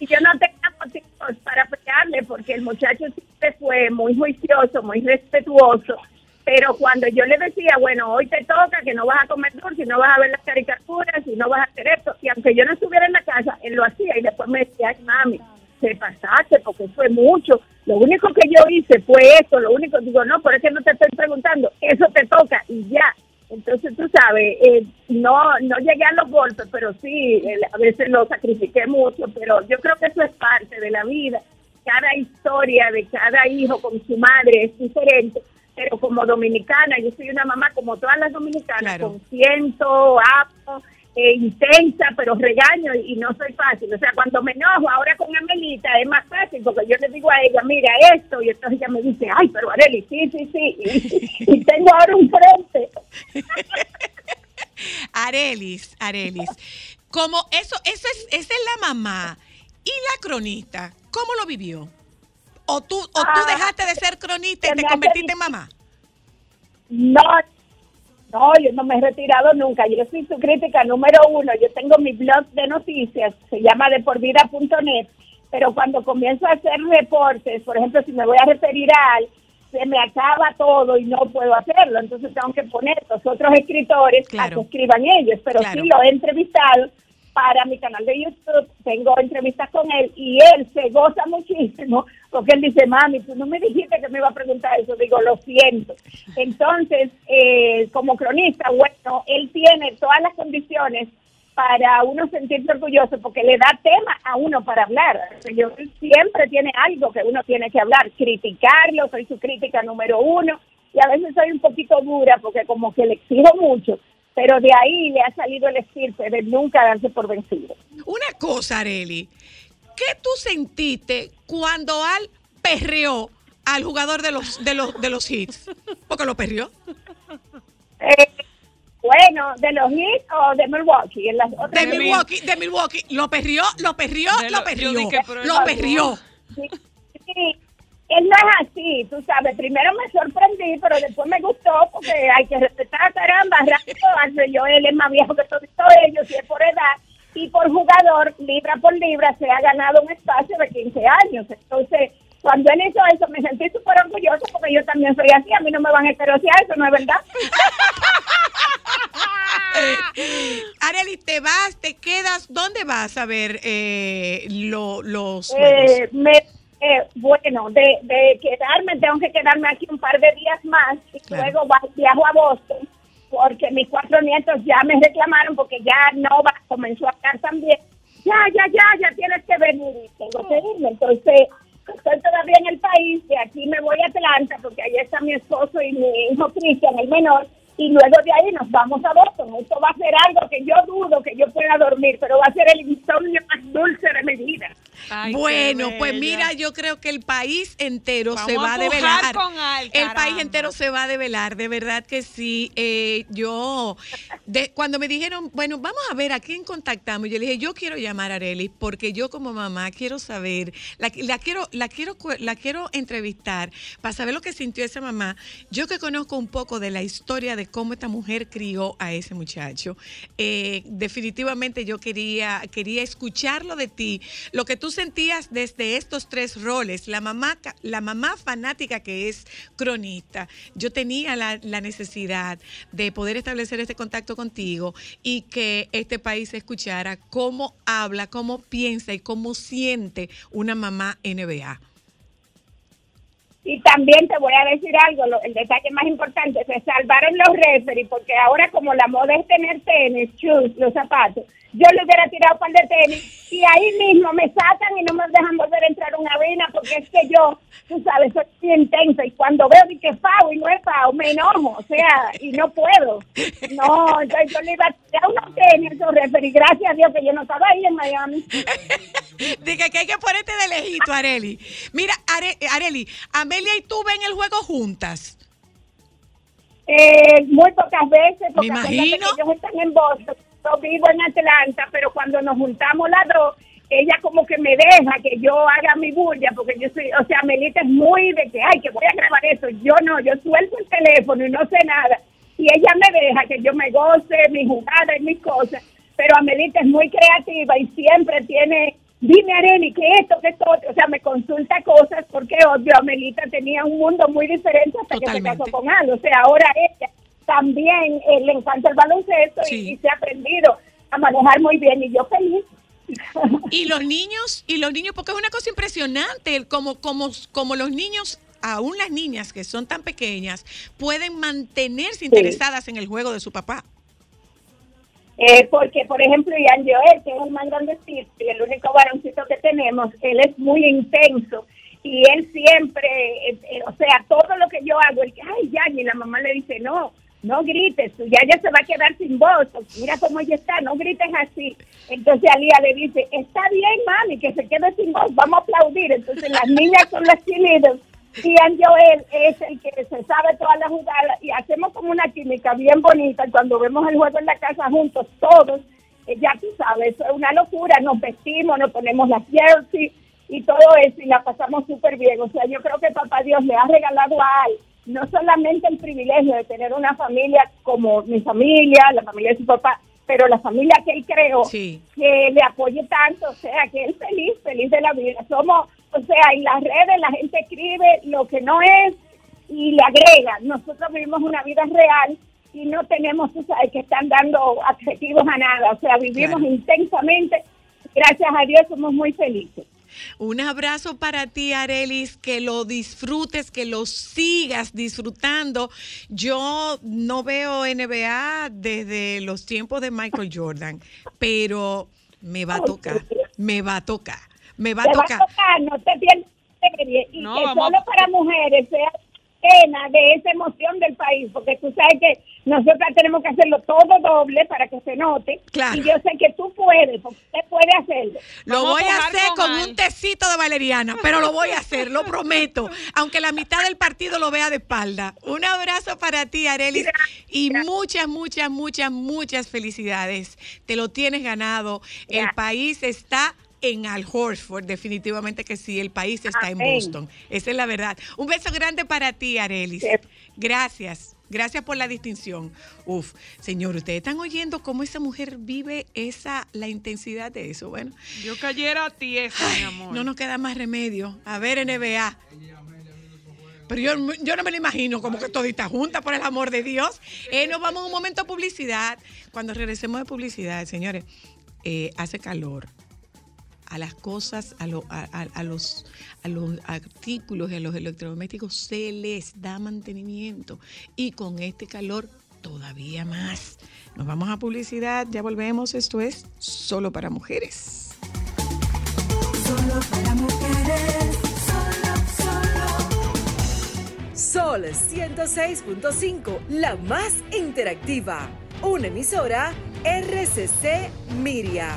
Y yo no tenía motivos para pegarle porque el muchacho siempre fue muy juicioso, muy respetuoso. Pero cuando yo le decía, bueno, hoy te toca, que no vas a comer dulce, no vas a ver las caricaturas, y no vas a hacer esto, y aunque yo no estuviera en la casa, él lo hacía y después me decía, ay, mami, te pasaste porque fue mucho. Lo único que yo hice fue esto, lo único, digo, no, por eso no te estoy preguntando, eso te toca y ya. Entonces, tú sabes, eh, no no llegué a los golpes, pero sí, eh, a veces lo sacrifiqué mucho, pero yo creo que eso es parte de la vida. Cada historia de cada hijo con su madre es diferente, pero como dominicana, yo soy una mamá como todas las dominicanas, Claro. consiento, amo, eh, intensa, pero regaño y, y no soy fácil. O sea, cuando me enojo ahora con Amelita es más fácil porque yo le digo a ella, mira esto, y entonces ella me dice, ay, pero Areli, sí, sí, sí, y, y tengo ahora un frente. Arelis, Arelis. Como eso, eso es, esa es la mamá. Y la cronista, ¿cómo lo vivió? ¿O tú, o tú Ah, dejaste de ser cronista y te convertiste en mamá? No, no, yo no me he retirado nunca. Yo soy su crítica número uno. Yo tengo mi blog de noticias, se llama deporvida.net, pero cuando comienzo a hacer reportes, por ejemplo, si me voy a referir a al, se me acaba todo y no puedo hacerlo. Entonces tengo que poner los otros escritores Claro. a que escriban ellos. Pero Claro. sí lo he entrevistado para mi canal de YouTube. Tengo entrevistas con él y él se goza muchísimo porque él dice, mami, tú no me dijiste que me iba a preguntar eso. Digo, lo siento. Entonces, eh, como cronista, bueno, él tiene todas las condiciones para uno sentirse orgulloso porque le da tema a uno para hablar. Yo siempre tiene algo que uno tiene que hablar, criticarlo, soy su crítica número uno y a veces soy un poquito dura porque como que le exijo mucho, pero de ahí le ha salido el estirpe de nunca darse por vencido. Una cosa, Areli. ¿Qué tú sentiste cuando Al perreó al jugador de los, de los, de los hits? Porque lo perreó. Eh, bueno, de los Heat o de Milwaukee, en las otras De. Milwaukee, de Milwaukee. Lo perrió, lo perrió, De lo lo- perrió. dije, Lo perrió. Sí. Él no es así, tú sabes. Primero me sorprendí, pero después me gustó porque hay que respetar, caramba, rápido. Yo, él es más viejo que todos ellos, si es por edad. Y por jugador, libra por libra, se ha ganado un espacio de 15 años. Entonces, cuando él hizo eso, me sentí súper orgulloso porque yo también soy así. A mí no me van a heterosear, eso no es verdad. Areli, te vas, te quedas. ¿Dónde vas a ver eh, lo- los juegos? Eh, me, eh, bueno, de, de quedarme, tengo que quedarme aquí un par de días más y Claro. luego va- viajo a Boston porque mis cuatro nietos ya me reclamaron porque ya Nova comenzó a hablar también. Ya, ya, ya, ya tienes que venir y tengo que irme. Entonces, estoy todavía en el país, de aquí me voy a Atlanta porque ahí está mi esposo y mi hijo Cristian, el menor, y luego de ahí nos vamos a Boston. Esto va a ser algo que yo dudo que yo pueda dormir, pero va a ser el insomnio más dulce de mi vida. Ay, bueno, pues mira, yo creo que el país entero Vamos se va a develar. con Al, el país entero se va a develar, de verdad que sí. Eh, yo, de, cuando me dijeron, bueno, vamos a ver a quién contactamos, yo le dije, yo quiero llamar a Arely porque yo como mamá quiero saber, la, la quiero, la quiero, cu- la quiero entrevistar para saber lo que sintió esa mamá. Yo que conozco un poco de la historia de cómo esta mujer crió a ese muchacho, eh, definitivamente yo quería, quería escucharlo de ti, lo que tú sentías desde estos tres roles, la mamá, la mamá fanática que es cronista. Yo tenía la, la necesidad de poder establecer este contacto contigo y que este país escuchara cómo habla, cómo piensa y cómo siente una mamá NBA. Y también te voy a decir algo, el detalle más importante, se salvaron los referees, porque ahora como la moda es tener tenis, shoes, los zapatos, yo le hubiera tirado un par de tenis y ahí mismo me sacan y no me dejan volver a entrar porque es que yo, tú sabes, soy muy intensa y cuando veo que es FAO y no es FAO, me enojo, o sea, y no puedo. No, entonces yo le iba a tirar unos tenis a esos referees, gracias a Dios que yo no estaba ahí en Miami. Dije que hay que ponerte de lejito, Areli. Mira, Are- Areli, Amelia y tú ven el juego juntas. Eh, muy pocas veces, porque Me imagino. ellos están en Boston, yo vivo en Atlanta, pero cuando nos juntamos las dos, ella como que me deja que yo haga mi bulla, porque yo soy, o sea, Melita es muy de que, ay, que voy a grabar eso, yo no, yo suelto el teléfono y no sé nada, y ella me deja que yo me goce mi jugada y mis cosas, pero Amelita es muy creativa y siempre tiene, dime Areni, que esto, que esto, o sea, me consulta cosas, porque obvio, Amelita tenía un mundo muy diferente hasta que se casó con Al, o sea, ahora ella también eh, le encanta el baloncesto y, se ha aprendido a manejar muy bien. Y yo feliz. Y los niños, y los niños, porque es una cosa impresionante, como, como, como los niños, aún las niñas que son tan pequeñas, pueden mantenerse interesadas en el juego de su papá. Eh, porque, por ejemplo, Ian Joel, que es el más grandecito y el único varoncito que tenemos, él es muy intenso y él siempre, eh, eh, o sea, todo lo que yo hago, él, ay, ya, y la mamá le dice, no, no grites, tú ya ya se va a quedar sin voz, mira cómo ella está, no grites así. Entonces Alía le dice, está bien, mami, que se quede sin voz, vamos a aplaudir. Entonces las niñas son las cheerleaders Ian Joel es el que se sabe todas las jugadas y hacemos como una química bien bonita. y Cuando vemos el juego en la casa juntos, todos, eh, ya tú sabes, es una locura. Nos vestimos, nos ponemos las jersey y todo eso y la pasamos súper bien. O sea, yo creo que Papá Dios le ha regalado a Al no solamente el privilegio de tener una familia como mi familia, la familia de su papá, pero la familia que él creó, Sí. que le apoye tanto, o sea, que él feliz, feliz de la vida. Somos, o sea, en las redes la gente escribe lo que no es y le agrega. Nosotros vivimos una vida real y no tenemos, tú sabes, que están dando adjetivos a nada. O sea, vivimos Claro. intensamente. Gracias a Dios somos muy felices. Un abrazo para ti, Arelis, que lo disfrutes, que lo sigas disfrutando. Yo no veo NBA desde los tiempos de Michael Jordan, pero me va a tocar, me va a tocar, me va a te va a tocar. tocar, no te pierdas serie y No, que solo a- para mujeres sea pena de esa emoción del país, porque tú sabes que Nosotras tenemos que hacerlo todo doble para que se note. Claro. Y yo sé que tú puedes, porque usted puede hacerlo. Lo Vamos voy a hacer con un tecito de valeriana, pero lo voy a hacer, lo prometo. Aunque la mitad del partido lo vea de espalda. Un abrazo para ti, Arelis. Y muchas, muchas, muchas, muchas felicidades. Te lo tienes ganado. El país está en Al Horsford, definitivamente que sí, el país está en. Boston. Esa es la verdad. Un beso grande para ti, Arelis. Gracias. Gracias por la distinción. Uf, señor, ustedes están oyendo cómo esa mujer vive esa la intensidad de eso. Bueno, Yo cayera a ti eso, mi amor. no nos queda más remedio. A ver, NBA. Pero yo, yo no me lo imagino como que todita junta, por el amor de Dios. Eh, nos vamos a un momento de publicidad. Cuando regresemos de publicidad, señores, eh, hace calor. A las cosas, a, lo- a- a- a los, a los artículos y a los electrodomésticos se les da mantenimiento. Y con este calor, todavía más. Nos vamos a publicidad, ya volvemos. Esto es solo para mujeres. Solo para mujeres. Solo, solo. Sol 106.5, la más interactiva. Una emisora RCC Miria.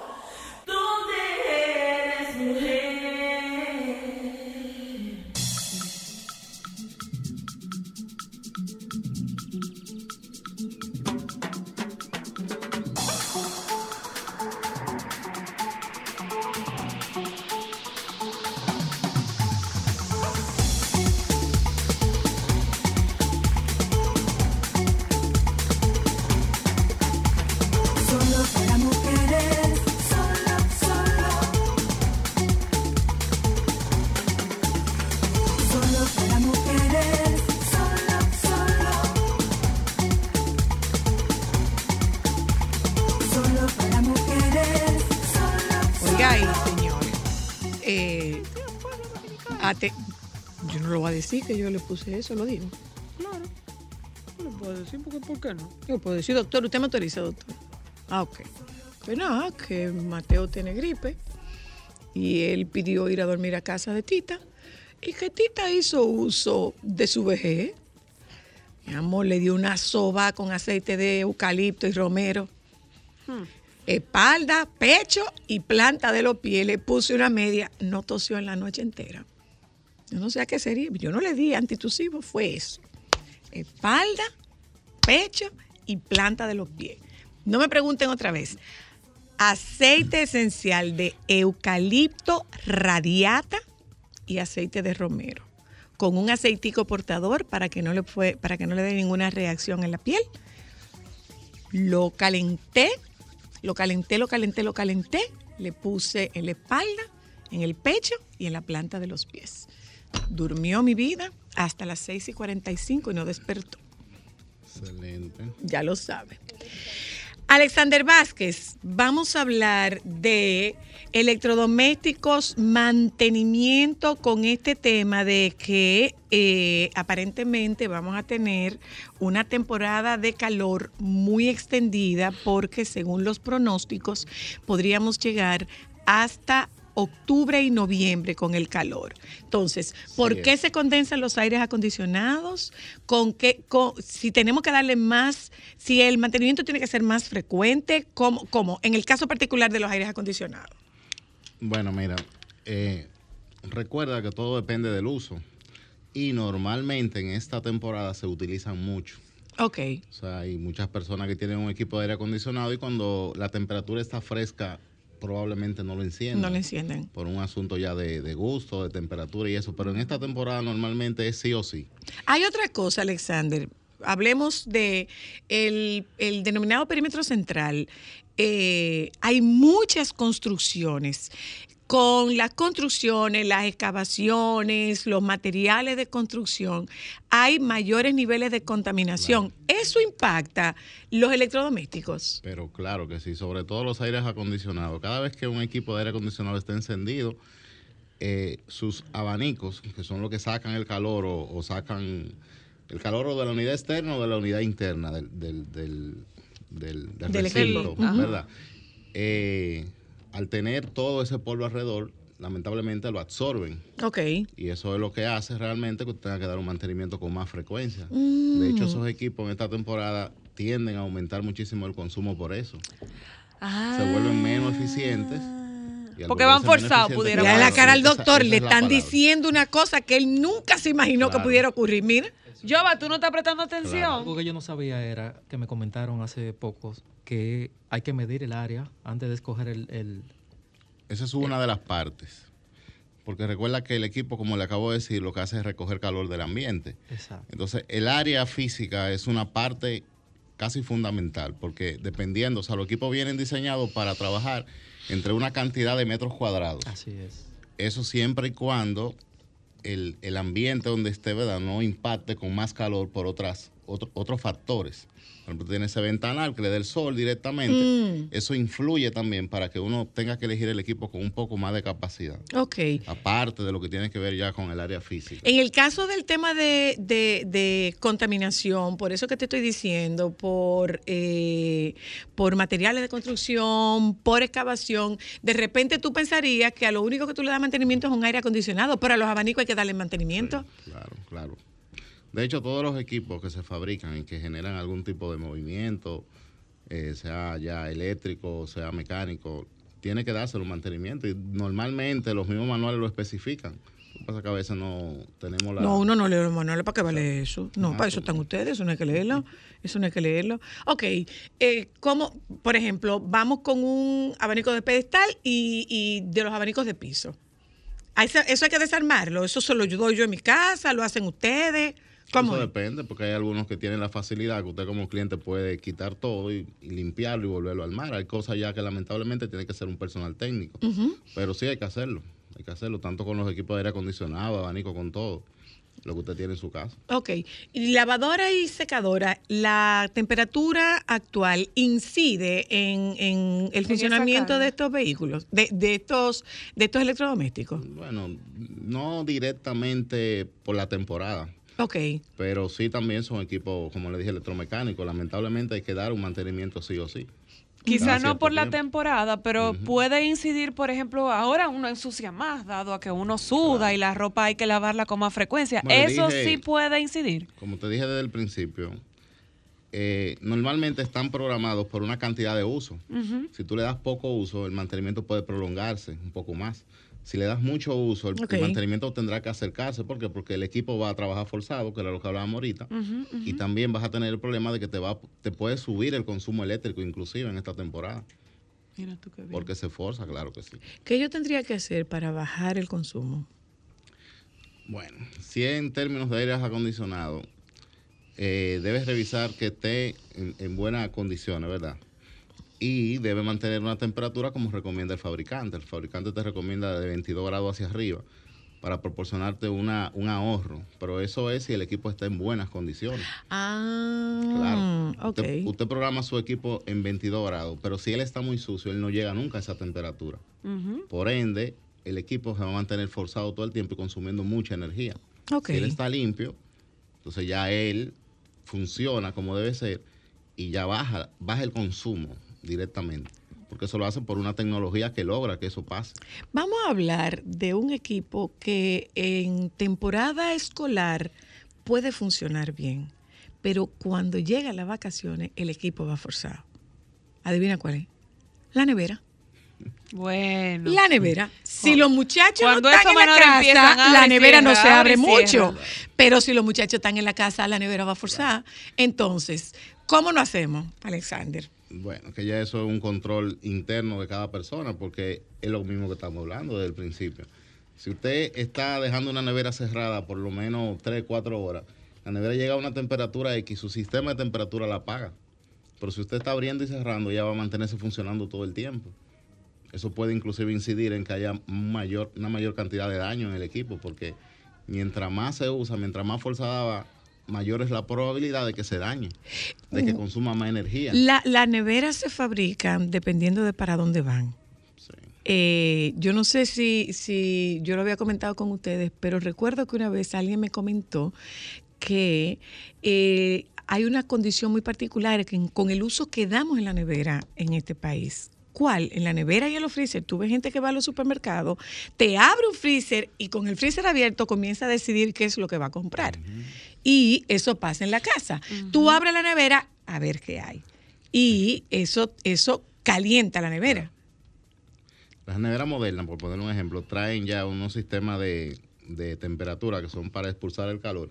decir que yo le puse eso, lo digo. Claro. No le puedo decir porque, ¿por qué no? Yo puedo decir, doctor, usted me autoriza, doctor. Ah, ok. Que nada, que Mateo tiene gripe y él pidió ir a dormir a casa de Tita y que Tita hizo uso de su vejez. Mi amor, le dio una soba con aceite de eucalipto y romero. Espalda, pecho y planta de los pies. Le puse una media. No tosió en la noche entera. Yo no sé a qué sería. Yo no le di antitusivo, fue eso. Espalda, pecho y planta de los pies. No me pregunten otra vez. Aceite esencial de eucalipto radiata y aceite de romero. Con un aceitico portador para que no le, para que no le dé ninguna reacción en la piel. Lo calenté, lo calenté, lo calenté, lo calenté. Le puse en la espalda, en el pecho y en la planta de los pies. Durmió mi vida hasta las 6 y 45 y no despertó. Excelente. Ya lo sabe. Alexander Vázquez, vamos a hablar de electrodomésticos, mantenimiento con este tema de que eh, aparentemente vamos a tener una temporada de calor muy extendida porque según los pronósticos podríamos llegar hasta octubre y noviembre con el calor. Entonces, ¿por Sí qué es. se condensan los aires acondicionados? ¿Con qué, con- si tenemos que darle más, si el mantenimiento tiene que ser más frecuente, ¿cómo? cómo? En el caso particular de los aires acondicionados. Bueno, mira, eh, recuerda que todo depende del uso. Y normalmente en esta temporada se utilizan mucho. Ok, O sea, hay muchas personas que tienen un equipo de aire acondicionado y cuando la temperatura está fresca, probablemente no lo enciendan. no le encienden. Por un asunto ya de, de gusto, de temperatura y eso. Pero en esta temporada normalmente es sí o sí. Hay otra cosa, Alexander. Hablemos de el, el denominado perímetro central. Eh, hay muchas construcciones. Con las construcciones, las excavaciones, los materiales de construcción, hay mayores niveles de contaminación. Eso impacta los electrodomésticos. Pero claro que sí, sobre todo los aires acondicionados. Cada vez que un equipo de aire acondicionado está encendido, eh, sus abanicos, que son los que sacan el calor o, o sacan el calor o de la unidad externa o de la unidad interna del, del- del- del, recinto. ¿verdad? Eh, al tener todo ese polvo alrededor, lamentablemente lo absorben. Ok. Y eso es lo que hace realmente que usted tenga que dar un mantenimiento con más frecuencia. Mm. De hecho, esos equipos en esta temporada tienden a aumentar muchísimo el consumo por eso. Se vuelven menos eficientes. Porque van forzados, pudiera Mira la Claro, cara al doctor, esa le están palabra. diciendo una cosa que él nunca se imaginó que Claro. pudiera ocurrir. Mira. Jova, ¿tú no estás prestando atención? Algo que yo no sabía era que me comentaron hace pocos que hay que medir el área antes de escoger el, el- Esa es una de las partes. Porque recuerda que el equipo, como le acabo de decir, lo que hace es recoger calor del ambiente. exacto. Entonces, el área física es una parte casi fundamental, porque dependiendo, o sea, los equipos vienen diseñados para trabajar entre una cantidad de metros cuadrados. Así es. Eso siempre y cuando el, el ambiente donde esté, ¿verdad? No impacte con más calor por otras, otro- otros factores. Por ejemplo, tiene ese ventanal que le da el sol directamente. Mm, Eso influye también para que uno tenga que elegir el equipo con un poco más de capacidad. ok. Aparte de lo que tiene que ver ya con el área física. En el caso del tema de, de- de contaminación, por eso que te estoy diciendo, por, eh, por materiales de construcción, por excavación, de repente tú pensarías que a lo único que tú le das mantenimiento es un aire acondicionado, pero a los abanicos hay que darle mantenimiento. Claro, claro. De hecho, todos los equipos que se fabrican y que generan algún tipo de movimiento, eh, sea ya eléctrico, sea mecánico, tiene que dárselo mantenimiento. Y normalmente los mismos manuales lo especifican. Lo que pasa es que a veces no tenemos la... No, uno no lee los manuales, ¿para qué vale eso? No, Ah, para eso pues. están ustedes, eso no hay que leerlo, eso no hay que leerlo. Ok, eh, ¿cómo, por ejemplo, vamos con un abanico de pedestal y, y de los abanicos de piso? Eso hay que desarmarlo, eso se lo doy yo en mi casa, lo hacen ustedes. ¿Cómo? Eso es? depende, porque hay algunos que tienen la facilidad que usted como cliente puede quitar todo y, y limpiarlo y volverlo a armar. Hay cosas ya que lamentablemente tiene que ser un personal técnico. Pero sí hay que hacerlo. Hay que hacerlo, tanto con los equipos de aire acondicionado, abanico, con todo. Lo que usted tiene en su casa. Ok, lavadora y secadora, ¿la temperatura actual incide en, en el funcionamiento de estos vehículos, de, de estos, de estos electrodomésticos? Bueno, no directamente por la temporada, Ok. pero sí también son equipos, como le dije, electromecánicos. Lamentablemente hay que dar un mantenimiento sí o sí. Quizá no por la temporada, pero puede incidir, por ejemplo, ahora uno ensucia más, dado a que uno suda y la ropa hay que lavarla con más frecuencia. Bueno, Eso dije- sí puede incidir. Como te dije desde el principio, eh, normalmente están programados por una cantidad de uso. Si tú le das poco uso, el mantenimiento puede prolongarse un poco más. Si le das mucho uso, el, mantenimiento tendrá que acercarse. ¿Por qué? Porque el equipo va a trabajar forzado, que era lo que hablábamos ahorita. Y también vas a tener el problema de que te va te puede subir el consumo eléctrico inclusive en esta temporada. Mira tú qué bien. Porque se forza, claro que sí. ¿Qué yo tendría que hacer para bajar el consumo? Bueno, si en términos de aire acondicionado, eh, debes revisar que esté en, en buenas condiciones, ¿verdad? Y debe mantener una temperatura como recomienda el fabricante. El fabricante te recomienda de 22 grados hacia arriba para proporcionarte una, un ahorro. Pero eso es si el equipo está en buenas condiciones. Ah, Claro. ok. Usted, usted programa su equipo en 22 grados, pero si él está muy sucio, él no llega nunca a esa temperatura. Por ende, el equipo se va a mantener forzado todo el tiempo y consumiendo mucha energía. Ok. Si él está limpio, entonces ya él funciona como debe ser y ya baja, baja el consumo directamente. Porque eso lo hace por una tecnología que logra que eso pase. Vamos a hablar de un equipo que en temporada escolar puede funcionar bien, pero cuando llega las vacaciones el equipo va forzado. ¿Adivina cuál es? La nevera. Bueno. La nevera. Si los muchachos Cuando no están en la casa, la nevera no se abre mucho. cierra. Pero si los muchachos están en la casa, la nevera va forzada. Entonces, ¿cómo lo hacemos, Alexander? Bueno, que ya eso es un control interno de cada persona, porque es lo mismo que estamos hablando desde el principio. Si usted está dejando una nevera cerrada por lo menos 3, 4 horas, la nevera llega a una temperatura X, su sistema de temperatura la apaga. Pero si usted está abriendo y cerrando, ya va a mantenerse funcionando todo el tiempo. Eso puede inclusive incidir en que haya mayor, una mayor cantidad de daño en el equipo, porque mientras más se usa, mientras más forzada va, mayor es la probabilidad de que se dañe, de que consuma más energía. La, la nevera se fabrica dependiendo de para dónde van. Sí. Eh, yo no sé si, si yo lo había comentado con ustedes, pero recuerdo que una vez alguien me comentó que eh, hay una condición muy particular que con el uso que damos en la nevera en este país. ¿Cuál? En la nevera y en los freezer. Tú ves gente que va a los supermercados, te abre un freezer y con el freezer abierto comienza a decidir qué es lo que va a comprar. Y eso pasa en la casa. Tú abres la nevera a ver qué hay. Y eso, eso calienta la nevera. Las neveras modernas, por poner un ejemplo, traen ya unos sistemas de, de temperatura que son para expulsar el calor,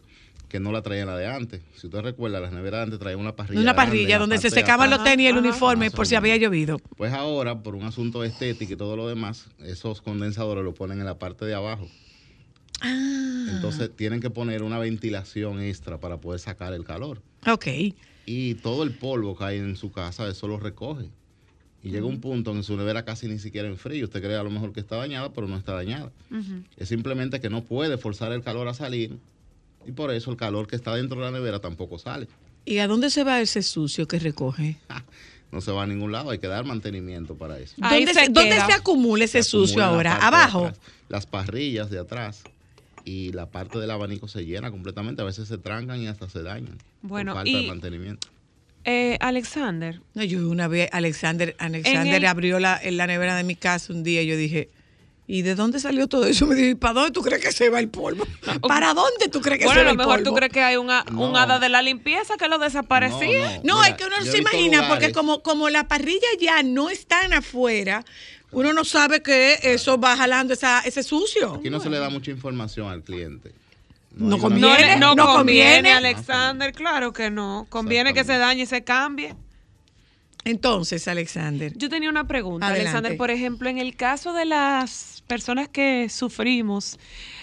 que no la traían la de antes. Si usted recuerda, las neveras de antes traían una parrilla. Una parrilla la donde se secaban los tenis y el uniforme por si había llovido. Pues ahora, por un asunto estético y todo lo demás, esos condensadores lo ponen en la parte de abajo. Ah. Entonces tienen que poner una ventilación extra para poder sacar el calor. Ok. Y todo el polvo que hay en su casa, eso lo recoge. Y llega un punto en su nevera casi ni siquiera en frío. Usted cree a lo mejor que está dañada, pero no está dañada. Es simplemente que no puede forzar el calor a salir. Y por eso el calor que está dentro de la nevera tampoco sale. ¿Y a dónde se va ese sucio que recoge? No se va a ningún lado. Hay que dar mantenimiento para eso. ¿Dónde se ¿dónde se acumula ese Se acumula sucio ahora? ¿Abajo? Las parrillas de atrás y la parte del abanico se llena completamente. A veces se trancan y hasta se dañan. Bueno, por falta y- de mantenimiento. Eh, Alexander, No, yo una vez, Alexander, Alexander el- abrió la, en la nevera de mi casa un día y yo dije, ¿y de dónde salió todo eso? Me dijo, ¿y para dónde tú crees que se va el polvo? ¿Para dónde tú crees que bueno, se a va lo el mejor polvo? tú crees que hay una, un No. hada de la limpieza que lo desaparecía. No, Mira, es que uno no se imagina, porque como, como la parrilla ya no están afuera, uno no sabe que eso va jalando esa, ese sucio. Aquí no se le da mucha información al cliente. No conviene. No, no no conviene, conviene. Alexander, claro que no. Conviene que se dañe y se cambie. Entonces, Alexander, Yo tenía una pregunta, Adelante. Alexander. Por ejemplo, en el caso de las personas que sufrimos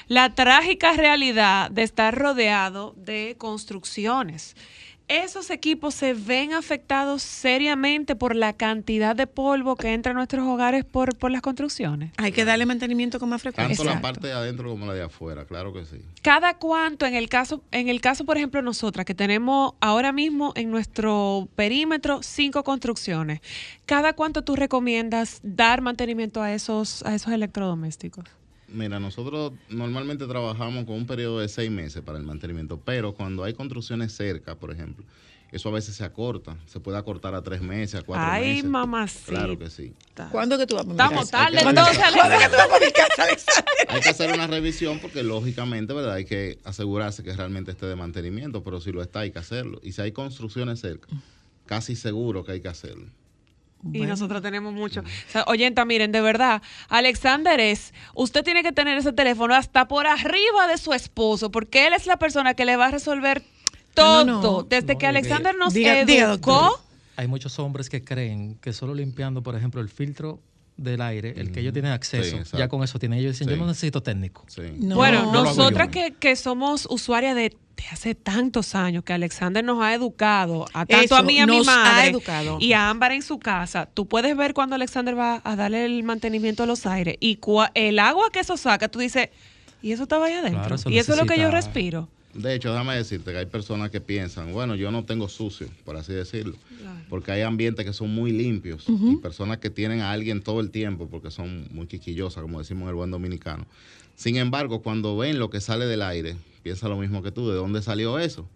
la trágica realidad de estar rodeado de construcciones, esos equipos se ven afectados seriamente por la cantidad de polvo que entra a nuestros hogares por, por las construcciones. hay que darle mantenimiento con más frecuencia. Tanto la parte de adentro como la de afuera, claro que sí. Cada cuánto, en el caso, en el caso, por ejemplo, nosotras, que tenemos ahora mismo en nuestro perímetro cinco construcciones, ¿cada cuánto tú recomiendas dar mantenimiento a esos, a esos electrodomésticos? Mira, nosotros normalmente trabajamos con un periodo de seis meses para el mantenimiento, pero cuando hay construcciones cerca, por ejemplo, eso a veces se acorta, se puede acortar a tres meses, a cuatro Ay, meses. mamacita. Claro que sí. ¿Cuándo que tú vas mi Estamos tarde ¿Cuándo que- entonces, ¿Cuándo que tú vas para mi casa? Hay que hacer una revisión porque lógicamente, ¿verdad? Hay que asegurarse que realmente esté de mantenimiento, pero si lo está hay que hacerlo. Y si hay construcciones cerca, casi seguro que hay que hacerlo. Y nosotros tenemos mucho. O sea, oyenta, miren, de verdad, Alexander es, usted tiene que tener ese teléfono hasta por arriba de su esposo, porque él es la persona que le va a resolver todo. No, no, no. Desde No, que y- Alexander nos Diga- educó. Hay muchos hombres que creen que solo limpiando, por ejemplo, el filtro del aire, el que ellos tienen acceso, ya con eso tienen. Ellos dicen, Sí. yo no necesito técnico. Sí. No. Bueno, No, nosotras que, que somos usuarias de, de hace tantos años, que Alexander nos ha educado, a tanto Eso, a mí y a mi madre, educado. y a Ámbar en su casa, tú puedes ver cuando Alexander va a darle el mantenimiento a los aires y cua- el agua que eso saca, tú dices, y eso estaba allá adentro, Claro, eso y eso es lo que yo respiro. De hecho, déjame decirte que hay personas que piensan, bueno, yo no tengo sucio, por así decirlo, porque hay ambientes que son muy limpios y personas que tienen a alguien todo el tiempo porque son muy quiquillosas, como decimos en el buen dominicano. Sin embargo, cuando ven lo que sale del aire, piensa lo mismo que tú, ¿de dónde salió eso?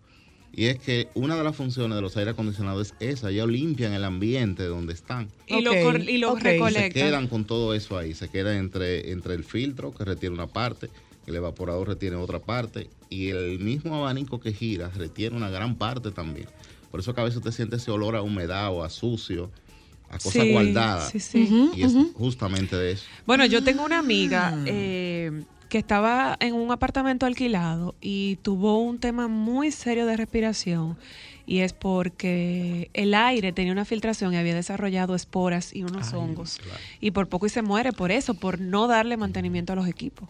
Y es que una de las funciones de los aire acondicionados es esa, ellos limpian el ambiente donde están. Y lo, Ok, cor- y lo ok. Y se recolectan. quedan con todo eso ahí, se quedan entre, entre el filtro que retiene una parte, el evaporador retiene otra parte y el mismo abanico que gira retiene una gran parte también. Por eso que a veces usted siente ese olor a humedad o a sucio, a cosa Sí, guardada. sí, sí. Y es justamente de eso. Bueno, yo tengo una amiga Ah. eh, que estaba en un apartamento alquilado y tuvo un tema muy serio de respiración y es porque el aire tenía una filtración y había desarrollado esporas y unos Ay, hongos. claro. Y por poco y se muere por eso, por no darle mantenimiento a los equipos.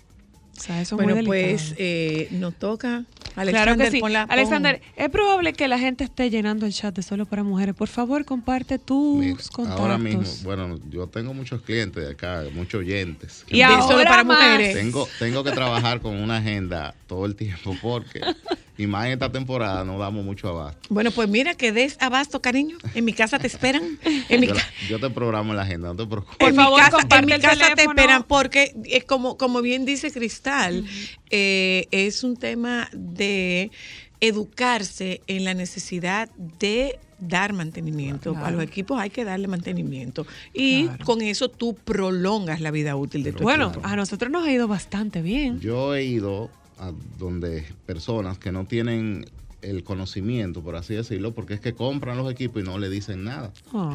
O sea, eso es Bueno, muy pues eh, nos toca. Alexander, Claro que sí. Alexander, es probable que la gente esté llenando el chat de solo para mujeres. Por favor, comparte tus Mira, contactos. ahora mismo, bueno, yo tengo muchos clientes de acá, muchos oyentes. y ahora solo para más. mujeres. Tengo, tengo que trabajar con una agenda todo el tiempo porque, y más en esta temporada, no damos mucho abasto. Bueno, pues mira que des abasto, cariño. En mi casa te esperan. En mi, Yo, la- yo te programo en la agenda, no te preocupes. Por en favor, mi casa, en mi casa te esperan porque es como, como bien dice Cristal, eh, es un tema de educarse en la necesidad de dar mantenimiento. A los equipos hay que darle mantenimiento. Y Claro. con eso tú prolongas la vida útil de tu Bueno, equipo. a nosotros nos ha ido bastante bien. Yo he ido a donde personas que no tienen el conocimiento, por así decirlo, porque es que compran los equipos y no le dicen nada. Oh,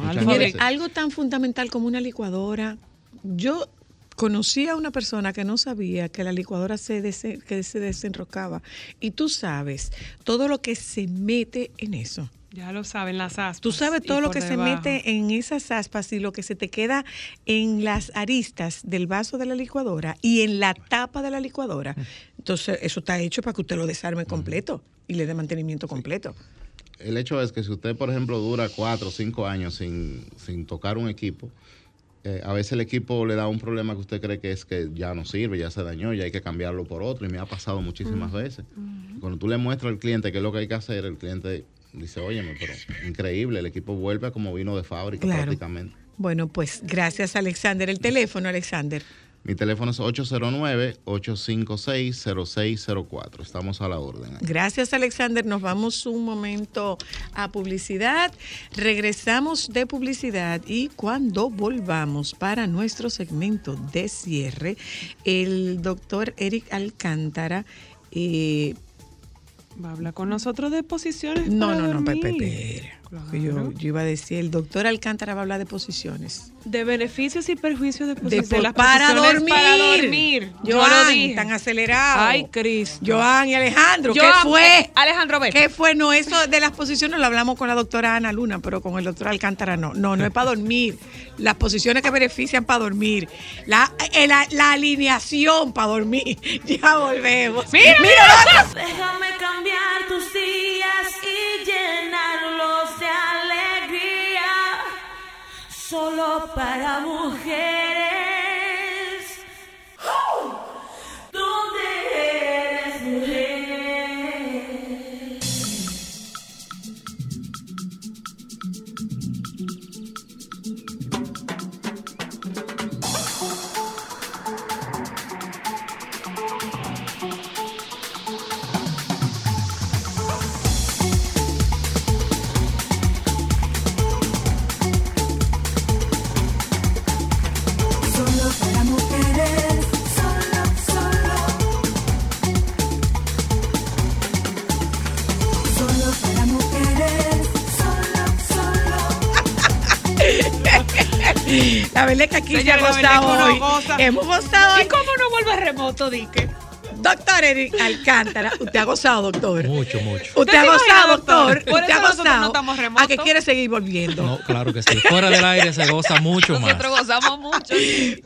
algo tan fundamental como una licuadora. Yo conocí a una persona que no sabía que la licuadora se, dese- que se desenrocaba. Y tú sabes todo lo que se mete en eso. Ya lo saben las aspas. Tú sabes todo lo que se mete en esas aspas y lo que se te queda en las aristas del vaso de la licuadora y en la tapa de la licuadora. Entonces, eso está hecho para que usted lo desarme completo y le dé mantenimiento completo. El hecho es que si usted, por ejemplo, dura cuatro o cinco años sin, sin tocar un equipo, eh, a veces el equipo le da un problema que usted cree que es que ya no sirve, ya se dañó, ya hay que cambiarlo por otro. Y me ha pasado muchísimas veces. Cuando tú le muestras al cliente qué es lo que hay que hacer, el cliente dice, óyeme, pero increíble, el equipo vuelve como vino de fábrica Claro. prácticamente. Bueno, pues gracias, Alexander. El teléfono, Alexander. Mi teléfono es 809-856-0604. Estamos a la orden. ahí. Gracias, Alexander. Nos vamos un momento a publicidad. Regresamos de publicidad y cuando volvamos para nuestro segmento de cierre, el doctor Eric Alcántara. eh, Va a hablar con nosotros de posiciones. no, para no, no, dormir. Pepe, espera. Yo, yo iba a decir, el doctor Alcántara va a hablar de posiciones. De beneficios y perjuicios de De posiciones. por- las para posiciones dormir. Para dormir. Yo Joan, lo dije. tan acelerado. Ay, Cristo. Joan y Alejandro, ¿qué fue? eh, Alejandro, ven. ¿Qué fue? No, eso de las posiciones lo hablamos con la doctora Ana Luna, pero con el doctor Alcántara no. No, no es para dormir. Las posiciones que benefician para dormir. La, eh, la, la alineación para dormir. Ya volvemos. Mira, mira. Déjame cambiar tus días y llenarlos Solo para mujeres. ¿Dónde La verdad es que aquí se ha Señora, la verdad gozado hoy. goza. Hemos gozado ¿Y hoy. cómo no vuelve remoto, Dique? Doctor Eric Alcántara, usted ha gozado, doctor. Mucho, mucho. Usted ha se gozado, doctor? Por Usted eso ha nosotros no gozado. estamos ¿A remotos. que quiere seguir volviendo? No, claro que sí. Fuera del aire se goza mucho más. Nosotros gozamos mucho.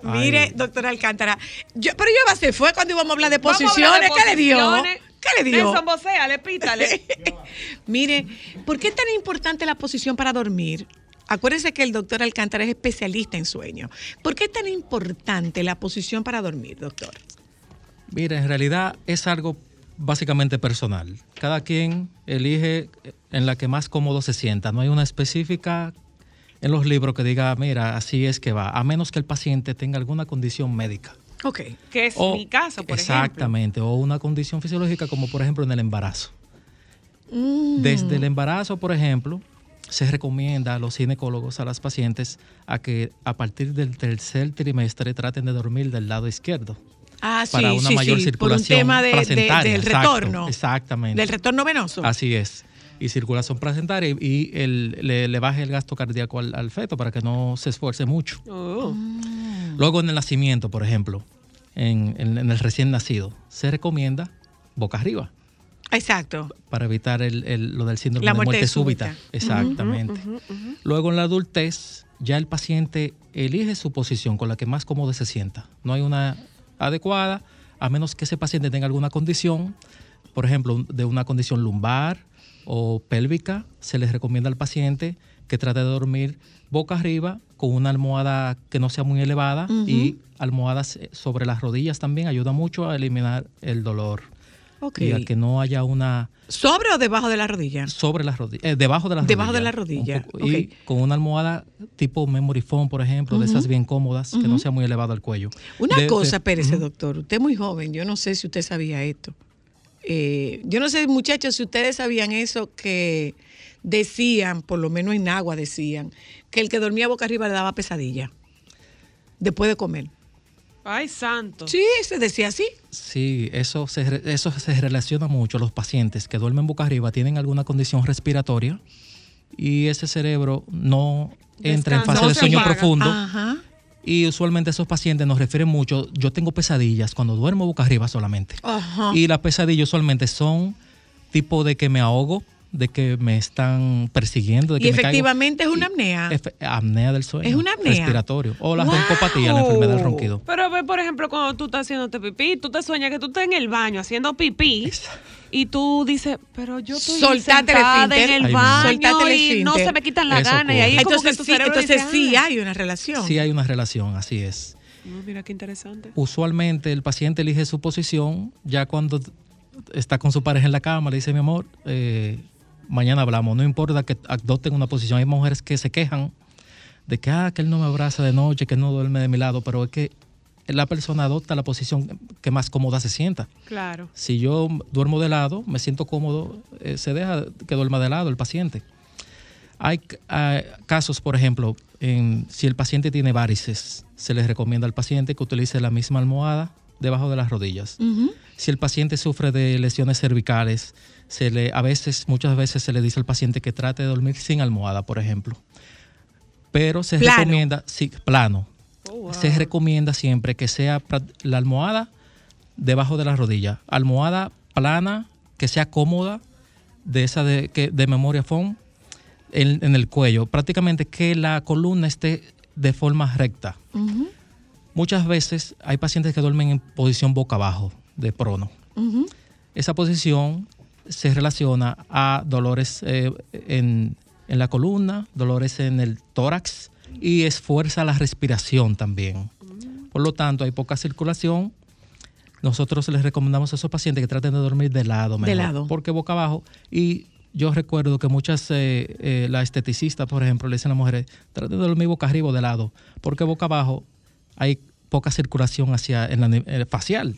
Mire, Ay. doctor Alcántara, yo, pero yo a ser, fue cuando íbamos a hablar de a posiciones. hablar de ¿Qué le dio? ¿Qué le dio? Nelson Bocea, le pítale. Mire, ¿por qué es tan importante la posición para dormir? Acuérdense que el doctor Alcántara es especialista en sueño. ¿Por qué es tan importante la posición para dormir, doctor? Mira, en realidad es algo básicamente personal. Cada quien elige en la que más cómodo se sienta. No hay una específica en los libros que diga, mira, así es que va, a menos que el paciente tenga alguna condición médica. Ok. Que es O- mi caso, por Exactamente, o una condición fisiológica como por ejemplo en el embarazo. Mm. Desde el embarazo, por ejemplo, se recomienda a los ginecólogos, a las pacientes, a que a partir del tercer trimestre traten de dormir del lado izquierdo. Ah, sí, para una sí, mayor sí, circulación por un tema de- del Exacto, retorno. exactamente. ¿Del retorno venoso? Así es. Y circulación placentaria y, y el- le, le baje el gasto cardíaco al, al feto para que no se esfuerce mucho. Oh. Luego en el nacimiento, por ejemplo, en, en- en el recién nacido, se recomienda boca arriba Exacto. para evitar el- el- lo del síndrome La de muerte muerte, súbita. súbita. Exactamente. Luego en la adultez, ya el paciente elige su posición con la que más cómodo se sienta. No hay una adecuada, a menos que ese paciente tenga alguna condición, por ejemplo, de una condición lumbar o pélvica, se les recomienda al paciente que trate de dormir boca arriba con una almohada que no sea muy elevada y almohadas eh, sobre las rodillas también ayuda mucho a eliminar el dolor Y a que no haya una ¿Sobre o debajo de la rodilla? sobre las rodillas, debajo de las Debajo rodillas. de la rodilla, Y con una almohada tipo memory foam, por ejemplo, de esas bien cómodas, que no sea muy elevado al cuello. Una De- de- cosa, espérese, Ujú. doctor. Usted es muy joven. Yo no sé si usted sabía esto. Eh, yo no sé, muchachos, si ustedes sabían eso que decían, por lo menos en agua decían, que el que dormía boca arriba le daba pesadilla después de comer. Ay, santo. Sí, se decía así. Sí, eso se, eso se relaciona mucho. Los pacientes que duermen boca arriba tienen alguna condición respiratoria y ese cerebro no entra en fase No de sueño apaga. profundo. Ajá. Y usualmente esos pacientes nos refieren mucho, yo tengo pesadillas cuando duermo boca arriba solamente. Ajá. Y las pesadillas usualmente son tipo de que me ahogo, de que me están persiguiendo, de Y que me caigo. efectivamente es una Y- apnea. efe- apnea del sueño. Es una apnea. Respiratorio. O la ¡Wow! roncopatía, la enfermedad del ronquido. Pero ve, por ejemplo, cuando tú estás haciéndote pipí, tú te sueñas que tú estás en el baño haciendo pipí y tú dices, pero yo estoy Soltate el sentada esfínter. en el baño Soltate el y no se me quitan las ganas. Y ahí como que Entonces, tu sí, entonces dice, sí "Ah". hay una relación. Sí hay una relación, así es. No, mira qué interesante. Usualmente el paciente elige su posición ya cuando está con su pareja en la cama, le dice, mi amor, eh, mañana hablamos, no importa que adopten una posición. Hay mujeres que se quejan de que, ah, que él no me abraza de noche, que él no duerme de mi lado, pero es que la persona adopta la posición que más cómoda se sienta. Claro. Si yo duermo de lado, me siento cómodo, eh, se deja que duerma de lado el paciente. Hay ah, casos, por ejemplo, en, si el paciente tiene varices, se les recomienda al paciente que utilice la misma almohada debajo de las rodillas. Si el paciente sufre de lesiones cervicales, se le, a veces, muchas veces se le dice al paciente que trate de dormir sin almohada, por ejemplo. Pero se Plano. recomienda, sí, plano. Oh, wow. Se recomienda siempre que sea la almohada debajo de la rodilla. Almohada plana, que sea cómoda, de esa de, que, de memoria foam, en, en el cuello. Prácticamente que la columna esté de forma recta. Muchas veces hay pacientes que duermen en posición boca abajo, de prono. Esa posición se relaciona a dolores eh, en, en la columna, dolores en el tórax y esfuerza la respiración también. Por lo tanto, hay poca circulación. Nosotros les recomendamos a esos pacientes que traten de dormir de lado. De mejor, lado. Porque boca abajo. Y yo recuerdo que muchas, eh, eh, la esteticista, por ejemplo, le dicen a las mujeres, traten de dormir boca arriba o de lado. Porque boca abajo hay poca circulación hacia en la ni- eh, facial.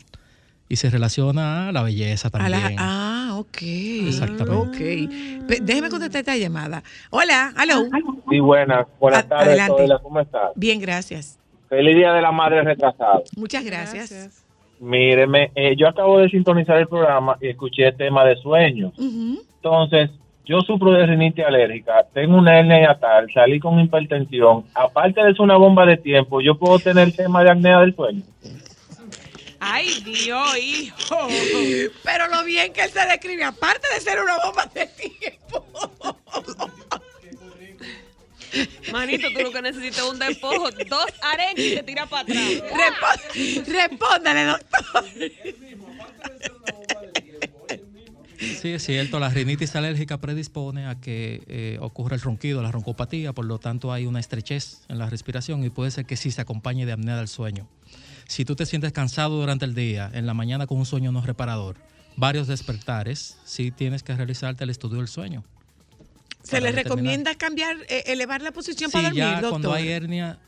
Y se relaciona a la belleza A también. la- ah, ok. Exactamente. Ok. Pe- déjeme contestar esta llamada. Hola, hello. Sí, buenas. Buenas A- tardes, ¿cómo estás? Bien, gracias. Feliz Día de la Madre retrasado. Muchas gracias. Míreme, eh, yo acabo de sintonizar el programa y escuché el tema de sueño. Ujú. Entonces, yo sufro de rinitis alérgica, tengo una hernia hiatal, salí con hipertensión. Aparte de ser una bomba de tiempo, yo puedo tener el tema de apnea del sueño. Ay, Dios, hijo. Pero lo bien que él se describe, aparte de ser una bomba de tiempo. Manito, tú lo que necesitas es un despojo, dos arenas y te tira para atrás. Respo- Respóndale, doctor. Sí, es cierto, la rinitis alérgica predispone a que eh, ocurra el ronquido, la roncopatía, por lo tanto hay una estrechez en la respiración y puede ser que sí se acompañe de apnea del sueño. Si tú te sientes cansado durante el día, en la mañana con un sueño no reparador, varios despertares, sí tienes que realizarte el estudio del sueño. Se le determinar. recomienda cambiar, eh, elevar la posición Sí, para dormir, ya doctor. cuando hay hernia,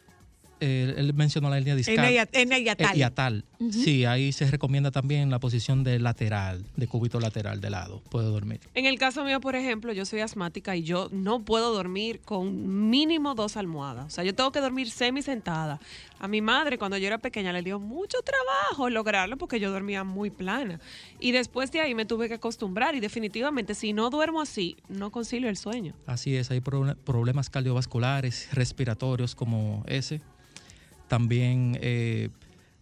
eh, él mencionó la hernia discal. Hernia hiatal. Eh, hiatal. Sí, ahí se recomienda también la posición de lateral, de cúbito lateral de lado. Puede dormir. En el caso mío, por ejemplo, yo soy asmática y yo no puedo dormir con mínimo dos almohadas. O sea, yo tengo que dormir semi sentada. A mi madre, cuando yo era pequeña, le dio mucho trabajo lograrlo porque yo dormía muy plana. Y después de ahí me tuve que acostumbrar y definitivamente si no duermo así, no concilio el sueño. Así es, hay proble- problemas cardiovasculares, respiratorios como ese. También eh,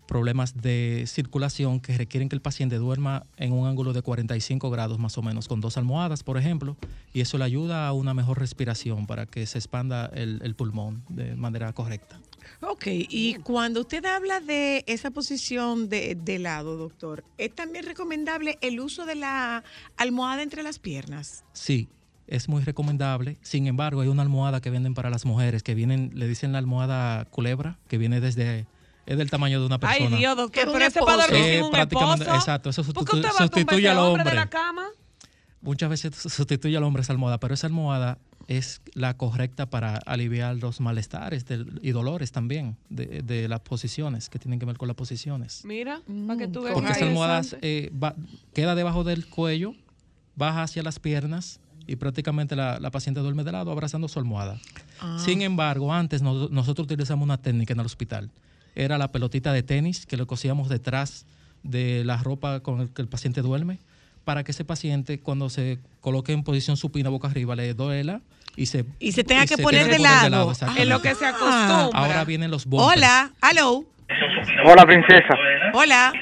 problemas de circulación que requieren que el paciente duerma en un ángulo de 45 grados más o menos, con dos almohadas, por ejemplo, y eso le ayuda a una mejor respiración para que se expanda el, el pulmón de manera correcta. Ok, y cuando usted habla de esa posición de, de lado, doctor, ¿es también recomendable el uso de la almohada entre las piernas? Sí, es muy recomendable. Sin embargo, hay una almohada que venden para las mujeres que vienen, le dicen la almohada culebra, que viene desde, es del tamaño de una Ay, persona. Dios, Que pero ese para dormir Eh, sin un prácticamente- esposo. exacto, eso ¿Por qué sustitu- usted va a sustituye al hombre de la cama? Muchas veces sustituye al hombre esa almohada, pero esa almohada es la correcta para aliviar los malestares del- y dolores también de, de las posiciones, que tienen que ver con las posiciones. Mira, para que tú veas. Porque esa Ay, almohada eh, va- queda debajo del cuello, baja hacia las piernas y prácticamente la, la paciente duerme de lado abrazando su almohada. Ah. Sin embargo, antes no- nosotros utilizamos una técnica en el hospital. Era la pelotita de tenis que le cosíamos detrás de la ropa con el que el paciente duerme para que ese paciente cuando se coloque en posición supina boca arriba le duela y se Y se tenga que se poner de que poner lado. En lo que se acostumbra. Ahora vienen los bumpers. Hola, hello. Hola, princesa. Hola.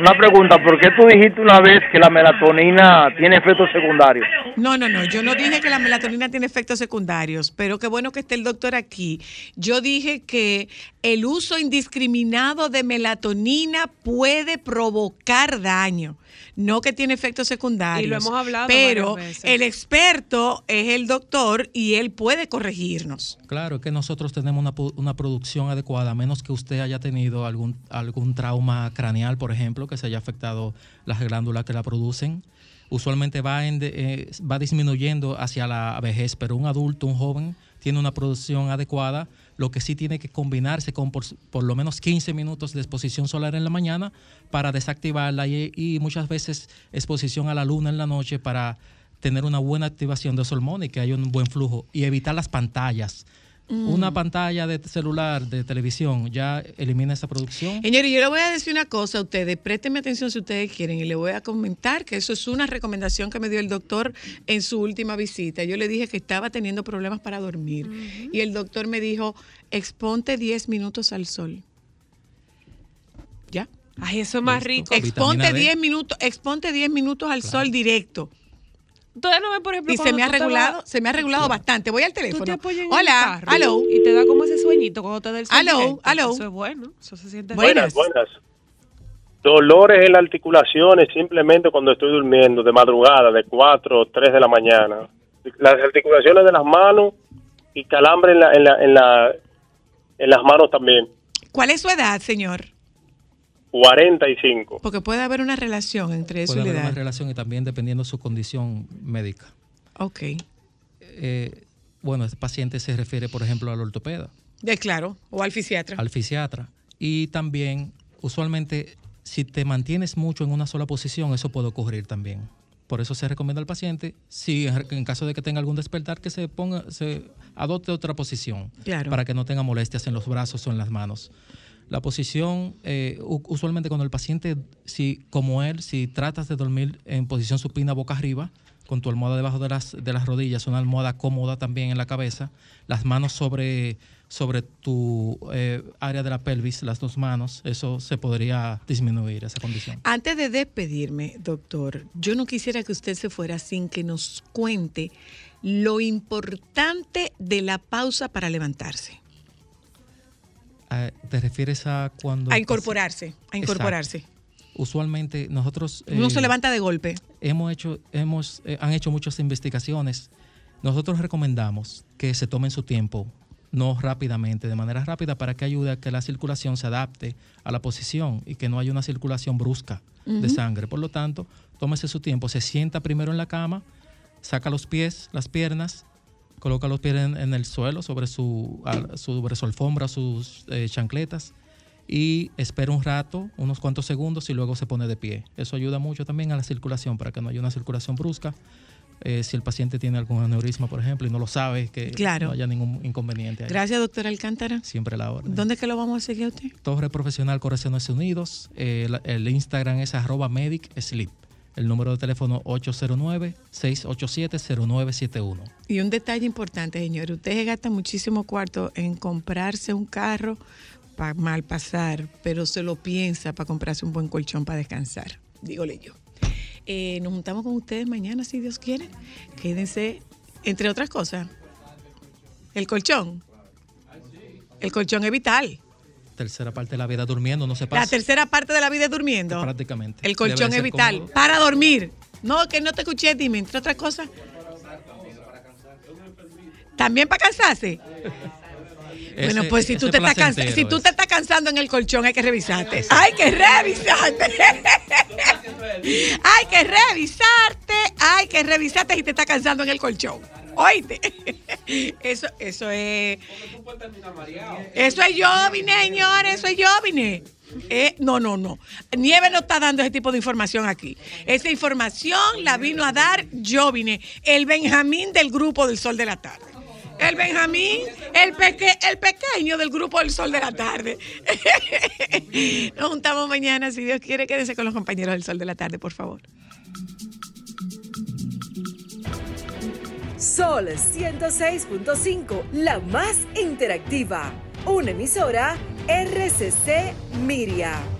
Una pregunta, ¿por qué tú dijiste una vez que la melatonina tiene efectos secundarios? No, no, no. Yo no dije que la melatonina tiene efectos secundarios, pero qué bueno que esté el doctor aquí. Yo dije que el uso indiscriminado de melatonina puede provocar daño, no que tiene efectos secundarios. Y lo hemos hablado Pero veces. el experto es el doctor y él puede corregirnos. Claro, que nosotros tenemos una, una producción adecuada, a menos que usted haya tenido algún, algún trauma craneal, por ejemplo, que se haya afectado las glándulas que la producen. Usualmente va, en de- eh, va disminuyendo hacia la vejez, pero un adulto, un joven, tiene una producción adecuada, lo que sí tiene que combinarse con por, lo menos 15 minutos de exposición solar en la mañana para desactivarla y, y muchas veces exposición a la luna en la noche para tener una buena activación de hormonas y que haya un buen flujo y evitar las pantallas. Mm. Una pantalla de celular, de televisión, ya elimina esa producción. Señores, yo le voy a decir una cosa a ustedes, préstenme atención si ustedes quieren y le voy a comentar que eso es una recomendación que me dio el doctor en su última visita. Yo le dije que estaba teniendo problemas para dormir y el doctor me dijo, exponte 10 minutos al sol. ¿Ya? Ay, eso es más rico. Exponte Vitamina D. 10 minutos, exponte 10 minutos al sol directo. Todavía no ven, por ejemplo, Y se me ha tú regulado, vas- se me ha regulado bastante. Voy al Tú te teléfono. apoyas en Hola, el carro hello. y te da como ese sueñito cuando te da el Aló, directo. aló. Eso es bueno, eso se siente Buenas. buenas. Dolores en las articulaciones simplemente cuando estoy durmiendo, de madrugada, de 4 o 3 de la mañana. Las articulaciones de las manos y calambre en, la, en, la, en, la, en las manos también. ¿Cuál es su edad, señor? 45. Porque puede haber una relación entre eso Puede y la haber una edad. relación y también dependiendo de su condición médica. Ok. Eh, bueno, este paciente se refiere, por ejemplo, al ortopeda, De claro, o al fisiatra. al fisiatra. Y también, usualmente, si te mantienes mucho en una sola posición, eso puede ocurrir también. Por eso se recomienda al paciente, si en en caso de que tenga algún despertar, que se ponga, se adopte otra posición Claro. para que no tenga molestias en los brazos o en las manos. La posición, eh, usualmente cuando el paciente, si como él, si tratas de dormir en posición supina boca arriba, con tu almohada debajo de las, de las rodillas, una almohada cómoda también en la cabeza, las manos sobre, sobre tu eh, área de la pelvis, las dos manos, eso se podría disminuir esa condición. Antes de despedirme, doctor, yo no quisiera que usted se fuera sin que nos cuente lo importante de la pausa para levantarse. ¿Te refieres a cuando... A incorporarse, a incorporarse. Exacto. Usualmente nosotros... Uno eh, se levanta de golpe. hemos hecho, hemos, eh, han hecho muchas investigaciones. Nosotros recomendamos que se tomen su tiempo, no rápidamente, de manera rápida, para que ayude a que la circulación se adapte a la posición y que no haya una circulación brusca de sangre. Por lo tanto, tómese su tiempo, se sienta primero en la cama, saca los pies, las piernas, coloca los pies en, en el suelo, sobre su, sobre su alfombra, sus eh, chancletas, y espera un rato, unos cuantos segundos, y luego se pone de pie. Eso ayuda mucho también a la circulación, para que no haya una circulación brusca. Eh, si el paciente tiene algún aneurisma, por ejemplo, y no lo sabe, que Claro. no haya ningún inconveniente. ahí. Gracias, doctor Alcántara. Siempre la orden. ¿Dónde es que lo vamos a seguir a usted? Torre Profesional Correcciones Unidos. eh, la- el Instagram es arroba medic sleep. El número de teléfono 809-687-0971. Y un detalle importante, señor. Usted gasta muchísimo cuarto en comprarse un carro para mal pasar, pero se lo piensa para comprarse un buen colchón para descansar. Dígole yo. Eh, nos juntamos con ustedes mañana, si Dios quiere. Quédense, entre otras cosas, el colchón. El colchón es vital. Tercera parte de la vida durmiendo, no se pasa. La tercera parte de la vida durmiendo. Prácticamente. El colchón es vital. cómodo. Para dormir. No, que no te escuché, dime, entre otras cosas. También para cansarse. bueno, Ese- pues si tú, te estás si tú te estás cansando en el colchón, hay que revisarte. Hay que revisarte. hay que revisarte. Hay que revisarte si te estás cansando en el colchón. Oíste. Eso, eso es. Eso es Jovine, señores. Eso es Jovine. Eh, no, no, no. Nieve no está dando ese tipo de información aquí. Esa información la vino a dar Jovine, el Benjamín del grupo del Sol de la Tarde. El Benjamín, el, peque, el pequeño del grupo del Sol de la Tarde. Nos juntamos mañana, si Dios quiere, quédense con los compañeros del Sol de la Tarde, por favor. Sol 106.5, la más interactiva. Una emisora RCC Miria.